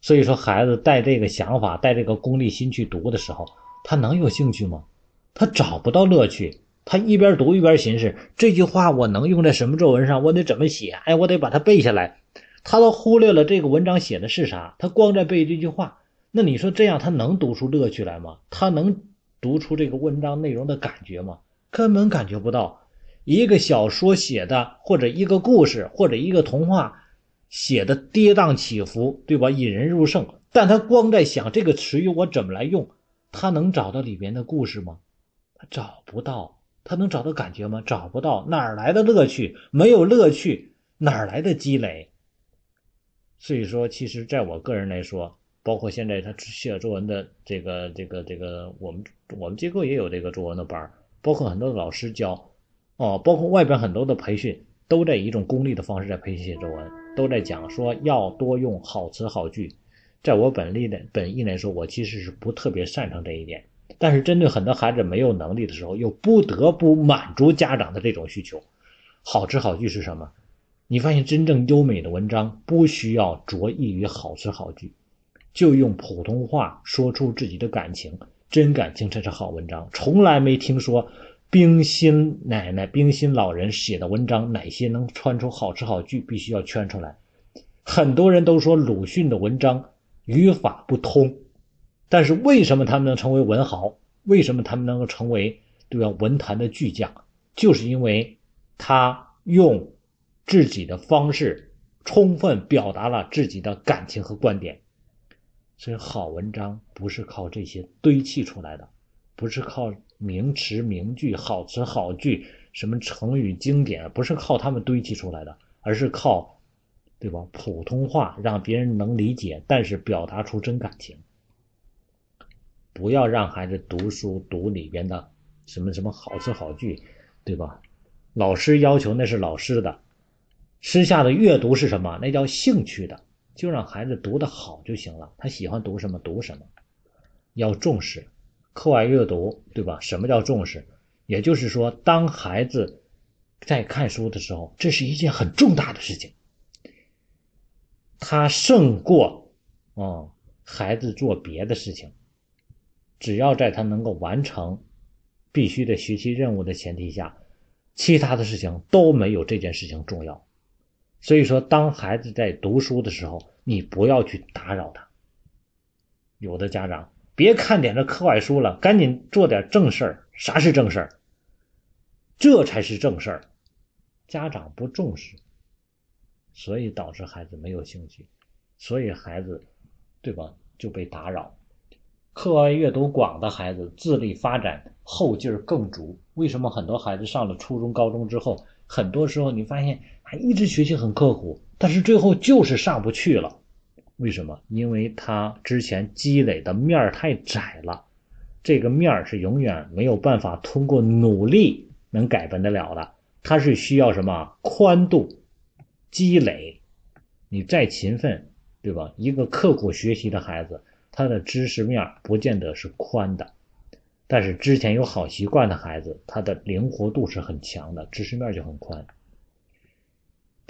所以说孩子带这个想法、带这个功利心去读的时候，他能有兴趣吗？他找不到乐趣。他一边读一边寻思这句话我能用在什么作文上？我得怎么写？哎，我得把它背下来。他都忽略了这个文章写的是啥，他光在背这句话。那你说这样他能读出乐趣来吗？他能读出这个文章内容的感觉吗？根本感觉不到。一个小说写的，或者一个故事，或者一个童话。写的跌宕起伏，对吧？引人入胜，但他光在想这个词语我怎么来用，他能找到里边的故事吗？他找不到，他能找到感觉吗？找不到，哪来的乐趣？没有乐趣，哪来的积累？所以说，其实在我个人来说，包括现在他写作文的这个、这个、这个，我们我们机构也有这个作文的班包括很多的老师教，哦，包括外边很多的培训，都在以一种功利的方式在培训写作文。都在讲说要多用好词好句，在我本力的本意来说，我其实是不特别擅长这一点。但是针对很多孩子没有能力的时候，又不得不满足家长的这种需求。好词好句是什么？你发现真正优美的文章不需要着意于好词好句，就用普通话说出自己的感情，真感情才是好文章。从来没听说。冰心奶奶、冰心老人写的文章，哪些能穿出好词好句？必须要圈出来。很多人都说鲁迅的文章语法不通，但是为什么他们能成为文豪？为什么他们能够成为对吧文坛的巨匠？就是因为他用自己的方式充分表达了自己的感情和观点。所以，好文章不是靠这些堆砌出来的，不是靠。名词名句、好词好句，什么成语经典，不是靠他们堆砌出来的，而是靠，对吧？普通话让别人能理解，但是表达出真感情。不要让孩子读书读里边的什么什么好词好句，对吧？老师要求那是老师的，私下的阅读是什么？那叫兴趣的，就让孩子读得好就行了。他喜欢读什么读什么，要重视。课外阅读，对吧？什么叫重视？也就是说，当孩子在看书的时候，这是一件很重大的事情。他胜过哦，孩子做别的事情。只要在他能够完成必须的学习任务的前提下，其他的事情都没有这件事情重要。所以说，当孩子在读书的时候，你不要去打扰他。有的家长。别看点这课外书了，赶紧做点正事儿。啥是正事儿？这才是正事儿。家长不重视，所以导致孩子没有兴趣，所以孩子，对吧？就被打扰。课外阅读广的孩子，智力发展后劲儿更足。为什么很多孩子上了初中、高中之后，很多时候你发现还一直学习很刻苦，但是最后就是上不去了。为什么？因为他之前积累的面太窄了，这个面儿是永远没有办法通过努力能改变得了的。他是需要什么宽度积累？你再勤奋，对吧？一个刻苦学习的孩子，他的知识面不见得是宽的，但是之前有好习惯的孩子，他的灵活度是很强的，知识面就很宽。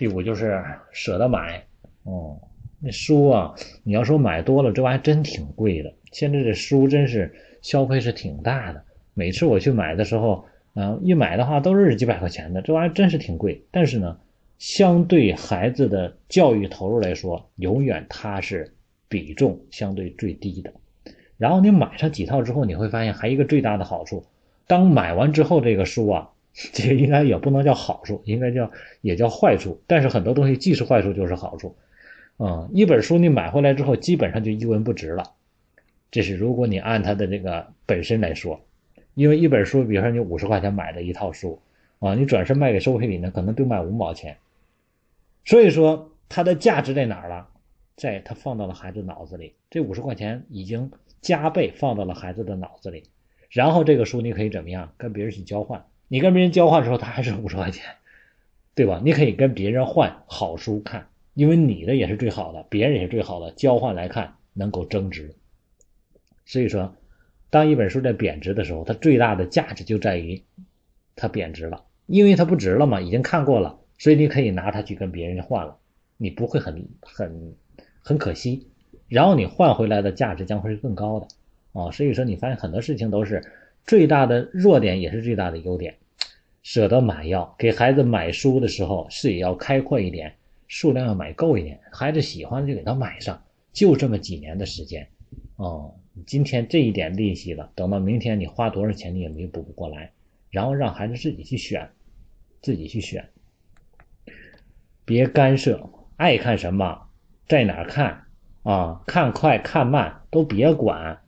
第五就是舍得买，哦。那书啊，你要说买多了，这玩意儿真挺贵的。现在这书真是消费是挺大的。每次我去买的时候，啊，一买的话都是几百块钱的，这玩意儿真是挺贵。但是呢，相对孩子的教育投入来说，永远它是比重相对最低的。然后你买上几套之后，你会发现还一个最大的好处，当买完之后这个书啊，这应该也不能叫好处，应该叫也叫坏处。但是很多东西既是坏处就是好处，嗯，一本书你买回来之后基本上就一文不值了。这是如果你按它的这个本身来说，因为一本书，比如说你五十块钱买的一套书啊，你转身卖给收费里呢，可能就卖五毛钱。所以说它的价值在哪儿了？在它放到了孩子脑子里，这五十块钱已经。加倍放到了孩子的脑子里，然后这个书你可以怎么样跟别人去交换？你跟别人交换的时候，他还是五十块钱，对吧？你可以跟别人换好书看，因为你的也是最好的，别人也是最好的，交换来看能够增值。所以说，当一本书在贬值的时候，它最大的价值就在于它贬值了，因为它不值了嘛，已经看过了，所以你可以拿它去跟别人换了，你不会很很很可惜。然后你换回来的价值将会是更高的，啊，所以说你发现很多事情都是最大的弱点也是最大的优点，舍得买药给孩子买书的时候视野要开阔一点，数量要买够一点，孩子喜欢就给他买上，就这么几年的时间，哦，今天这一点利息了，等到明天你花多少钱你也弥补不过来，然后让孩子自己去选，自己去选，别干涉，爱看什么在哪看。啊，看快看慢都别管，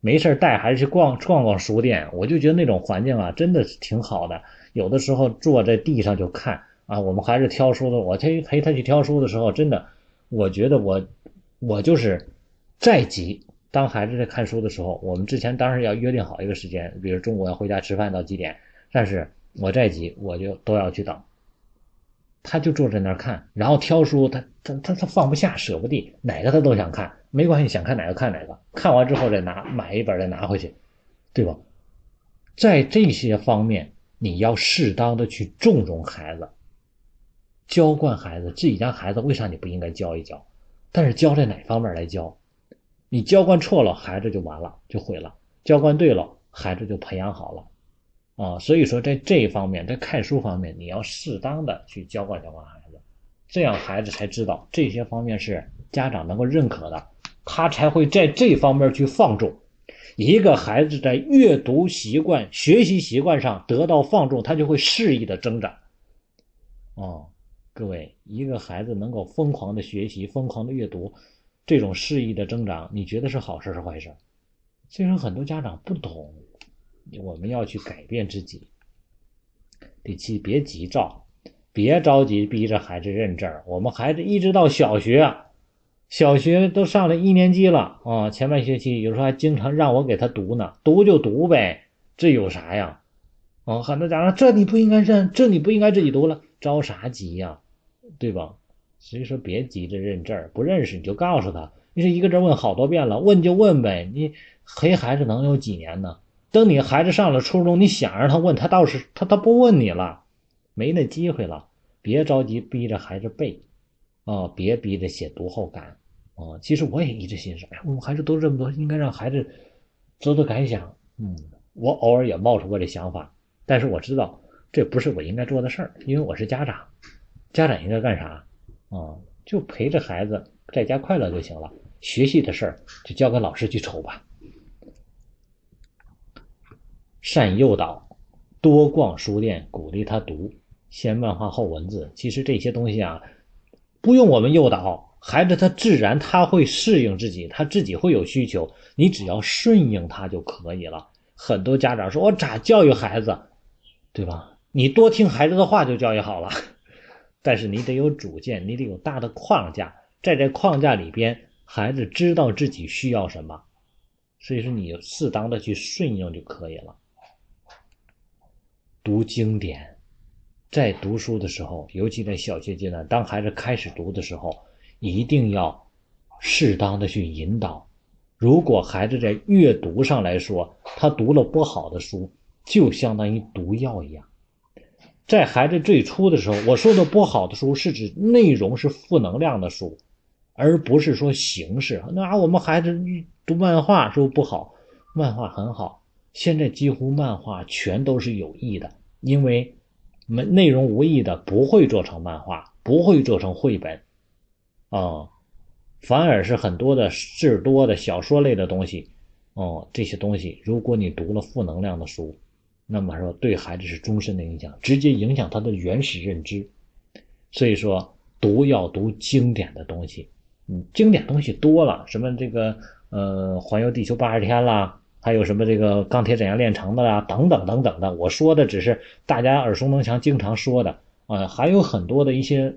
没事带孩子去逛逛逛书店，我就觉得那种环境啊，真的是挺好的。有的时候坐在地上就看啊，我们孩子挑书的，我陪陪他去挑书的时候，真的，我觉得我我就是再急，当孩子在看书的时候，我们之前当然要约定好一个时间，比如中午要回家吃饭到几点，但是我再急，我就都要去等。他就坐在那儿看，然后挑书，他他他他放不下，舍不得，哪个他都想看，没关系，想看哪个看哪个，看完之后再拿买一本再拿回去，对吧？在这些方面，你要适当的去纵容孩子，教惯孩子。自己家孩子为啥你不应该教一教？但是教在哪方面来教？你教惯错了，孩子就完了，就毁了；教惯对了，孩子就培养好了。啊，所以说在这一方面，在看书方面，你要适当的去教惯教惯孩子，这样孩子才知道这些方面是家长能够认可的，他才会在这方面去放纵。一个孩子在阅读习惯、学习习惯上得到放纵，他就会适意的增长。哦，各位，一个孩子能够疯狂的学习、疯狂的阅读，这种适意的增长，你觉得是好事是坏事？所以说，很多家长不懂。我们要去改变自己。第七，别急躁，别着急逼着孩子认字儿。我们孩子一直到小学，小学都上了一年级了啊，前半学期有时候还经常让我给他读呢，读就读呗，这有啥呀？啊，很多家长这你不应该认，这你不应该自己读了，着啥急呀？对吧？所以说别急着认字儿，不认识你就告诉他，你是一个字问好多遍了，问就问呗，你陪孩子能有几年呢？等你孩子上了初中，你想让他问他倒是他他不问你了，没那机会了。别着急逼着孩子背，啊，别逼着写读后感，啊，其实我也一直心说，哎，我们孩子都这么多，应该让孩子做做感想。嗯，我偶尔也冒出过这想法，但是我知道这不是我应该做的事儿，因为我是家长，家长应该干啥？啊，就陪着孩子在家快乐就行了，学习的事儿就交给老师去瞅吧。善诱导，多逛书店，鼓励他读，先漫画后文字。其实这些东西啊，不用我们诱导，孩子他自然他会适应自己，他自己会有需求，你只要顺应他就可以了。很多家长说：“我咋教育孩子，对吧？”你多听孩子的话就教育好了，但是你得有主见，你得有大的框架，在这框架里边，孩子知道自己需要什么，所以说你适当的去顺应就可以了。读经典，在读书的时候，尤其在小学阶段，当孩子开始读的时候，一定要适当的去引导。如果孩子在阅读上来说，他读了不好的书，就相当于毒药一样。在孩子最初的时候，我说的不好的书是指内容是负能量的书，而不是说形式。那啊我们孩子读漫画是不不好，漫画很好。现在几乎漫画全都是有益的，因为没内容无益的不会做成漫画，不会做成绘本，啊，反而是很多的事多的小说类的东西，哦，这些东西，如果你读了负能量的书，那么说对孩子是终身的影响，直接影响他的原始认知。所以说，读要读经典的东西，嗯，经典东西多了，什么这个呃环游地球八十天啦，还有什么这个钢铁怎样炼成的啦，等等等等的。我说的只是大家耳熟能详、经常说的啊，还有很多的一些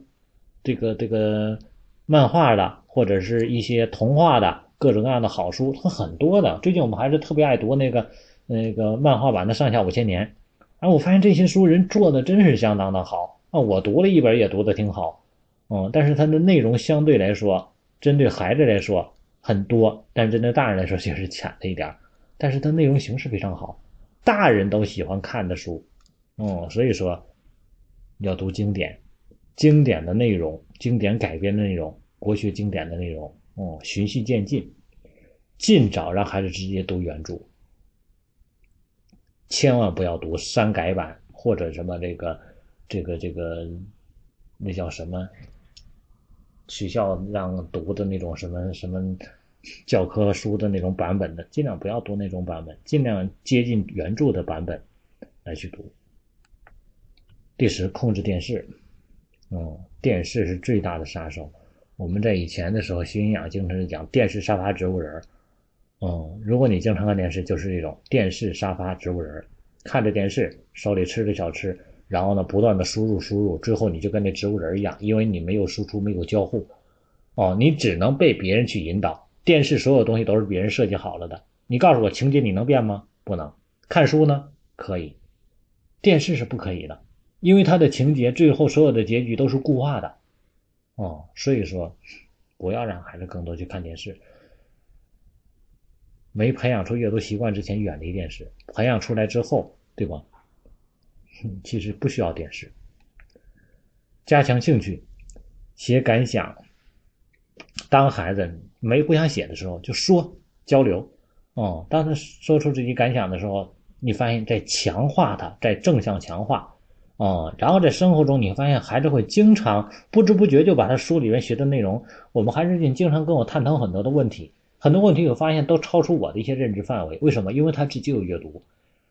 这个这个漫画的，或者是一些童话的各种各样的好书，它很多的。最近我们还是特别爱读那个那个漫画版的《上下五千年》，哎，我发现这些书人做的真是相当的好。啊，我读了一本也读得挺好，嗯，但是它的内容相对来说，针对孩子来说很多，但是针对大人来说确实浅了一点但是它内容形式非常好，大人都喜欢看的书，嗯，所以说要读经典，经典的内容，经典改编的内容，国学经典的内容，嗯，循序渐进，尽早让孩子直接读原著，千万不要读删改版或者什么这个。这个这个，那叫什么？学校让读的那种什么什么教科书的那种版本的，尽量不要读那种版本，尽量接近原著的版本来去读。第十，控制电视。嗯，电视是最大的杀手。我们在以前的时候新营养，经常讲电视、沙发、植物人嗯，如果你经常看电视，就是这种电视、沙发、植物人看着电视，手里吃着小吃。然后呢，不断的输入输入，最后你就跟那植物人一样，因为你没有输出，没有交互，哦，你只能被别人去引导。电视所有东西都是别人设计好了的，你告诉我情节你能变吗？不能。看书呢？可以。电视是不可以的，因为它的情节最后所有的结局都是固化的，哦，所以说不要让孩子更多去看电视。没培养出阅读习惯之前，远离电视；培养出来之后，对吧？其实不需要电视。加强兴趣，写感想。当孩子没不想写的时候，就说交流。哦，当他说出自己感想的时候，你发现在强化他，在正向强化。哦，然后在生活中，你发现孩子会经常不知不觉就把他书里面学的内容，我们孩子经常跟我探讨很多的问题，很多问题我发现都超出我的一些认知范围。为什么？因为他自己有阅读。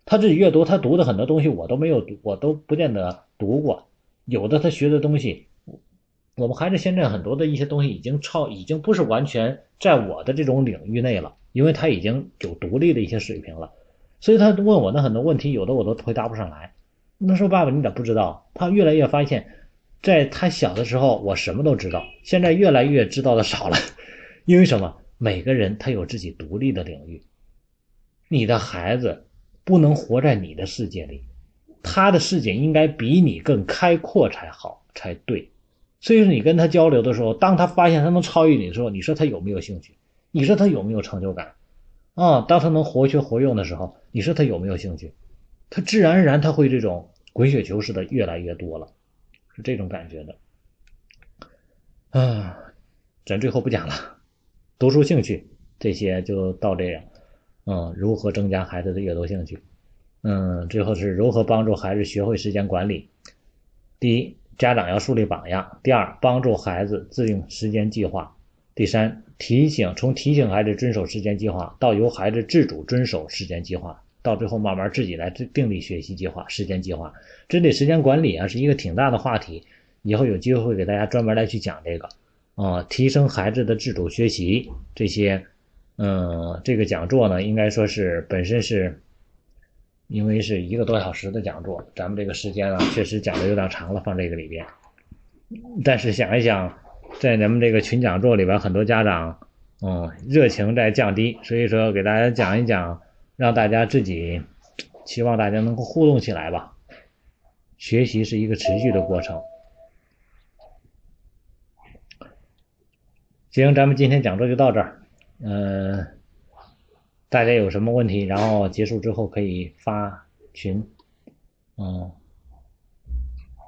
他自己阅读，他读的很多东西我都没有读，我都不见得读过。有的他学的东西，我们孩子现在很多的一些东西已经超，已经不是完全在我的这种领域内了，因为他已经有独立的一些水平了。所以他问我的很多问题，有的我都回答不上来。那时候爸爸你咋不知道？他越来越发现，在他小的时候我什么都知道，现在越来越知道的少了。因为什么？每个人他有自己独立的领域，你的孩子。不能活在你的世界里，他的世界应该比你更开阔才好才对。所以说，你跟他交流的时候，当他发现他能超越你的时候，你说他有没有兴趣？你说他有没有成就感？啊，当他能活学活用的时候，你说他有没有兴趣？他自然而然他会这种滚雪球似的越来越多了，是这种感觉的。啊，咱最后不讲了，读书兴趣这些就到这样。嗯，如何增加孩子的阅读兴趣？嗯，最后是如何帮助孩子学会时间管理？第一，家长要树立榜样；第二，帮助孩子制定时间计划；第三，提醒从提醒孩子遵守时间计划，到由孩子自主遵守时间计划，到最后慢慢自己来定立学习计划、时间计划。针对时间管理啊，是一个挺大的话题，以后有机会会给大家专门来去讲这个啊，提升孩子的自主学习这些。嗯，这个讲座呢，应该说是本身是，因为是一个多小时的讲座，咱们这个时间啊，确实讲的有点长了，放这个里边。但是想一想，在咱们这个群讲座里边，很多家长，嗯，热情在降低，所以说给大家讲一讲，让大家自己，希望大家能够互动起来吧。学习是一个持续的过程。行，咱们今天讲座就到这儿。嗯，大家有什么问题，然后结束之后可以发群。嗯，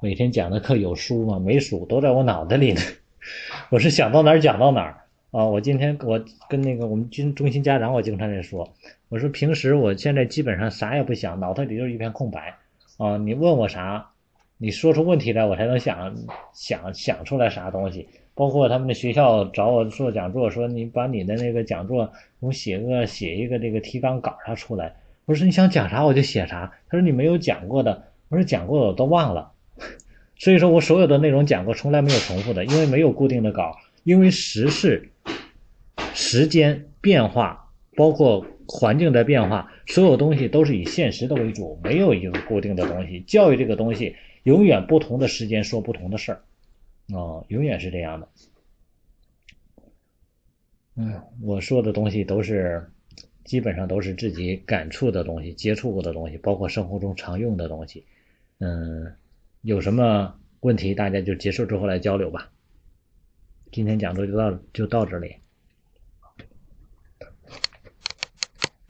每天讲的课有书吗？没书，都在我脑袋里呢。我是想到哪儿讲到哪儿啊！我今天我跟那个我们军中心家长，我经常在说，我说平时我现在基本上啥也不想，脑袋里就是一片空白啊。你问我啥，你说出问题来，我才能想想想出来啥东西。包括他们的学校找我做讲座，说你把你的那个讲座，我写个写一个这个提纲稿啥出来。我说你想讲啥我就写啥。他说你没有讲过的，我说讲过的我都忘了。所以说我所有的内容讲过，从来没有重复的，因为没有固定的稿，因为时事、时间变化，包括环境的变化，所有东西都是以现实的为主，没有一个固定的东西。教育这个东西，永远不同的时间说不同的事儿。哦，永远是这样的。嗯，我说的东西都是基本上都是自己感触的东西、接触过的东西，包括生活中常用的东西。嗯，有什么问题大家就结束之后来交流吧。今天讲座就到就到这里。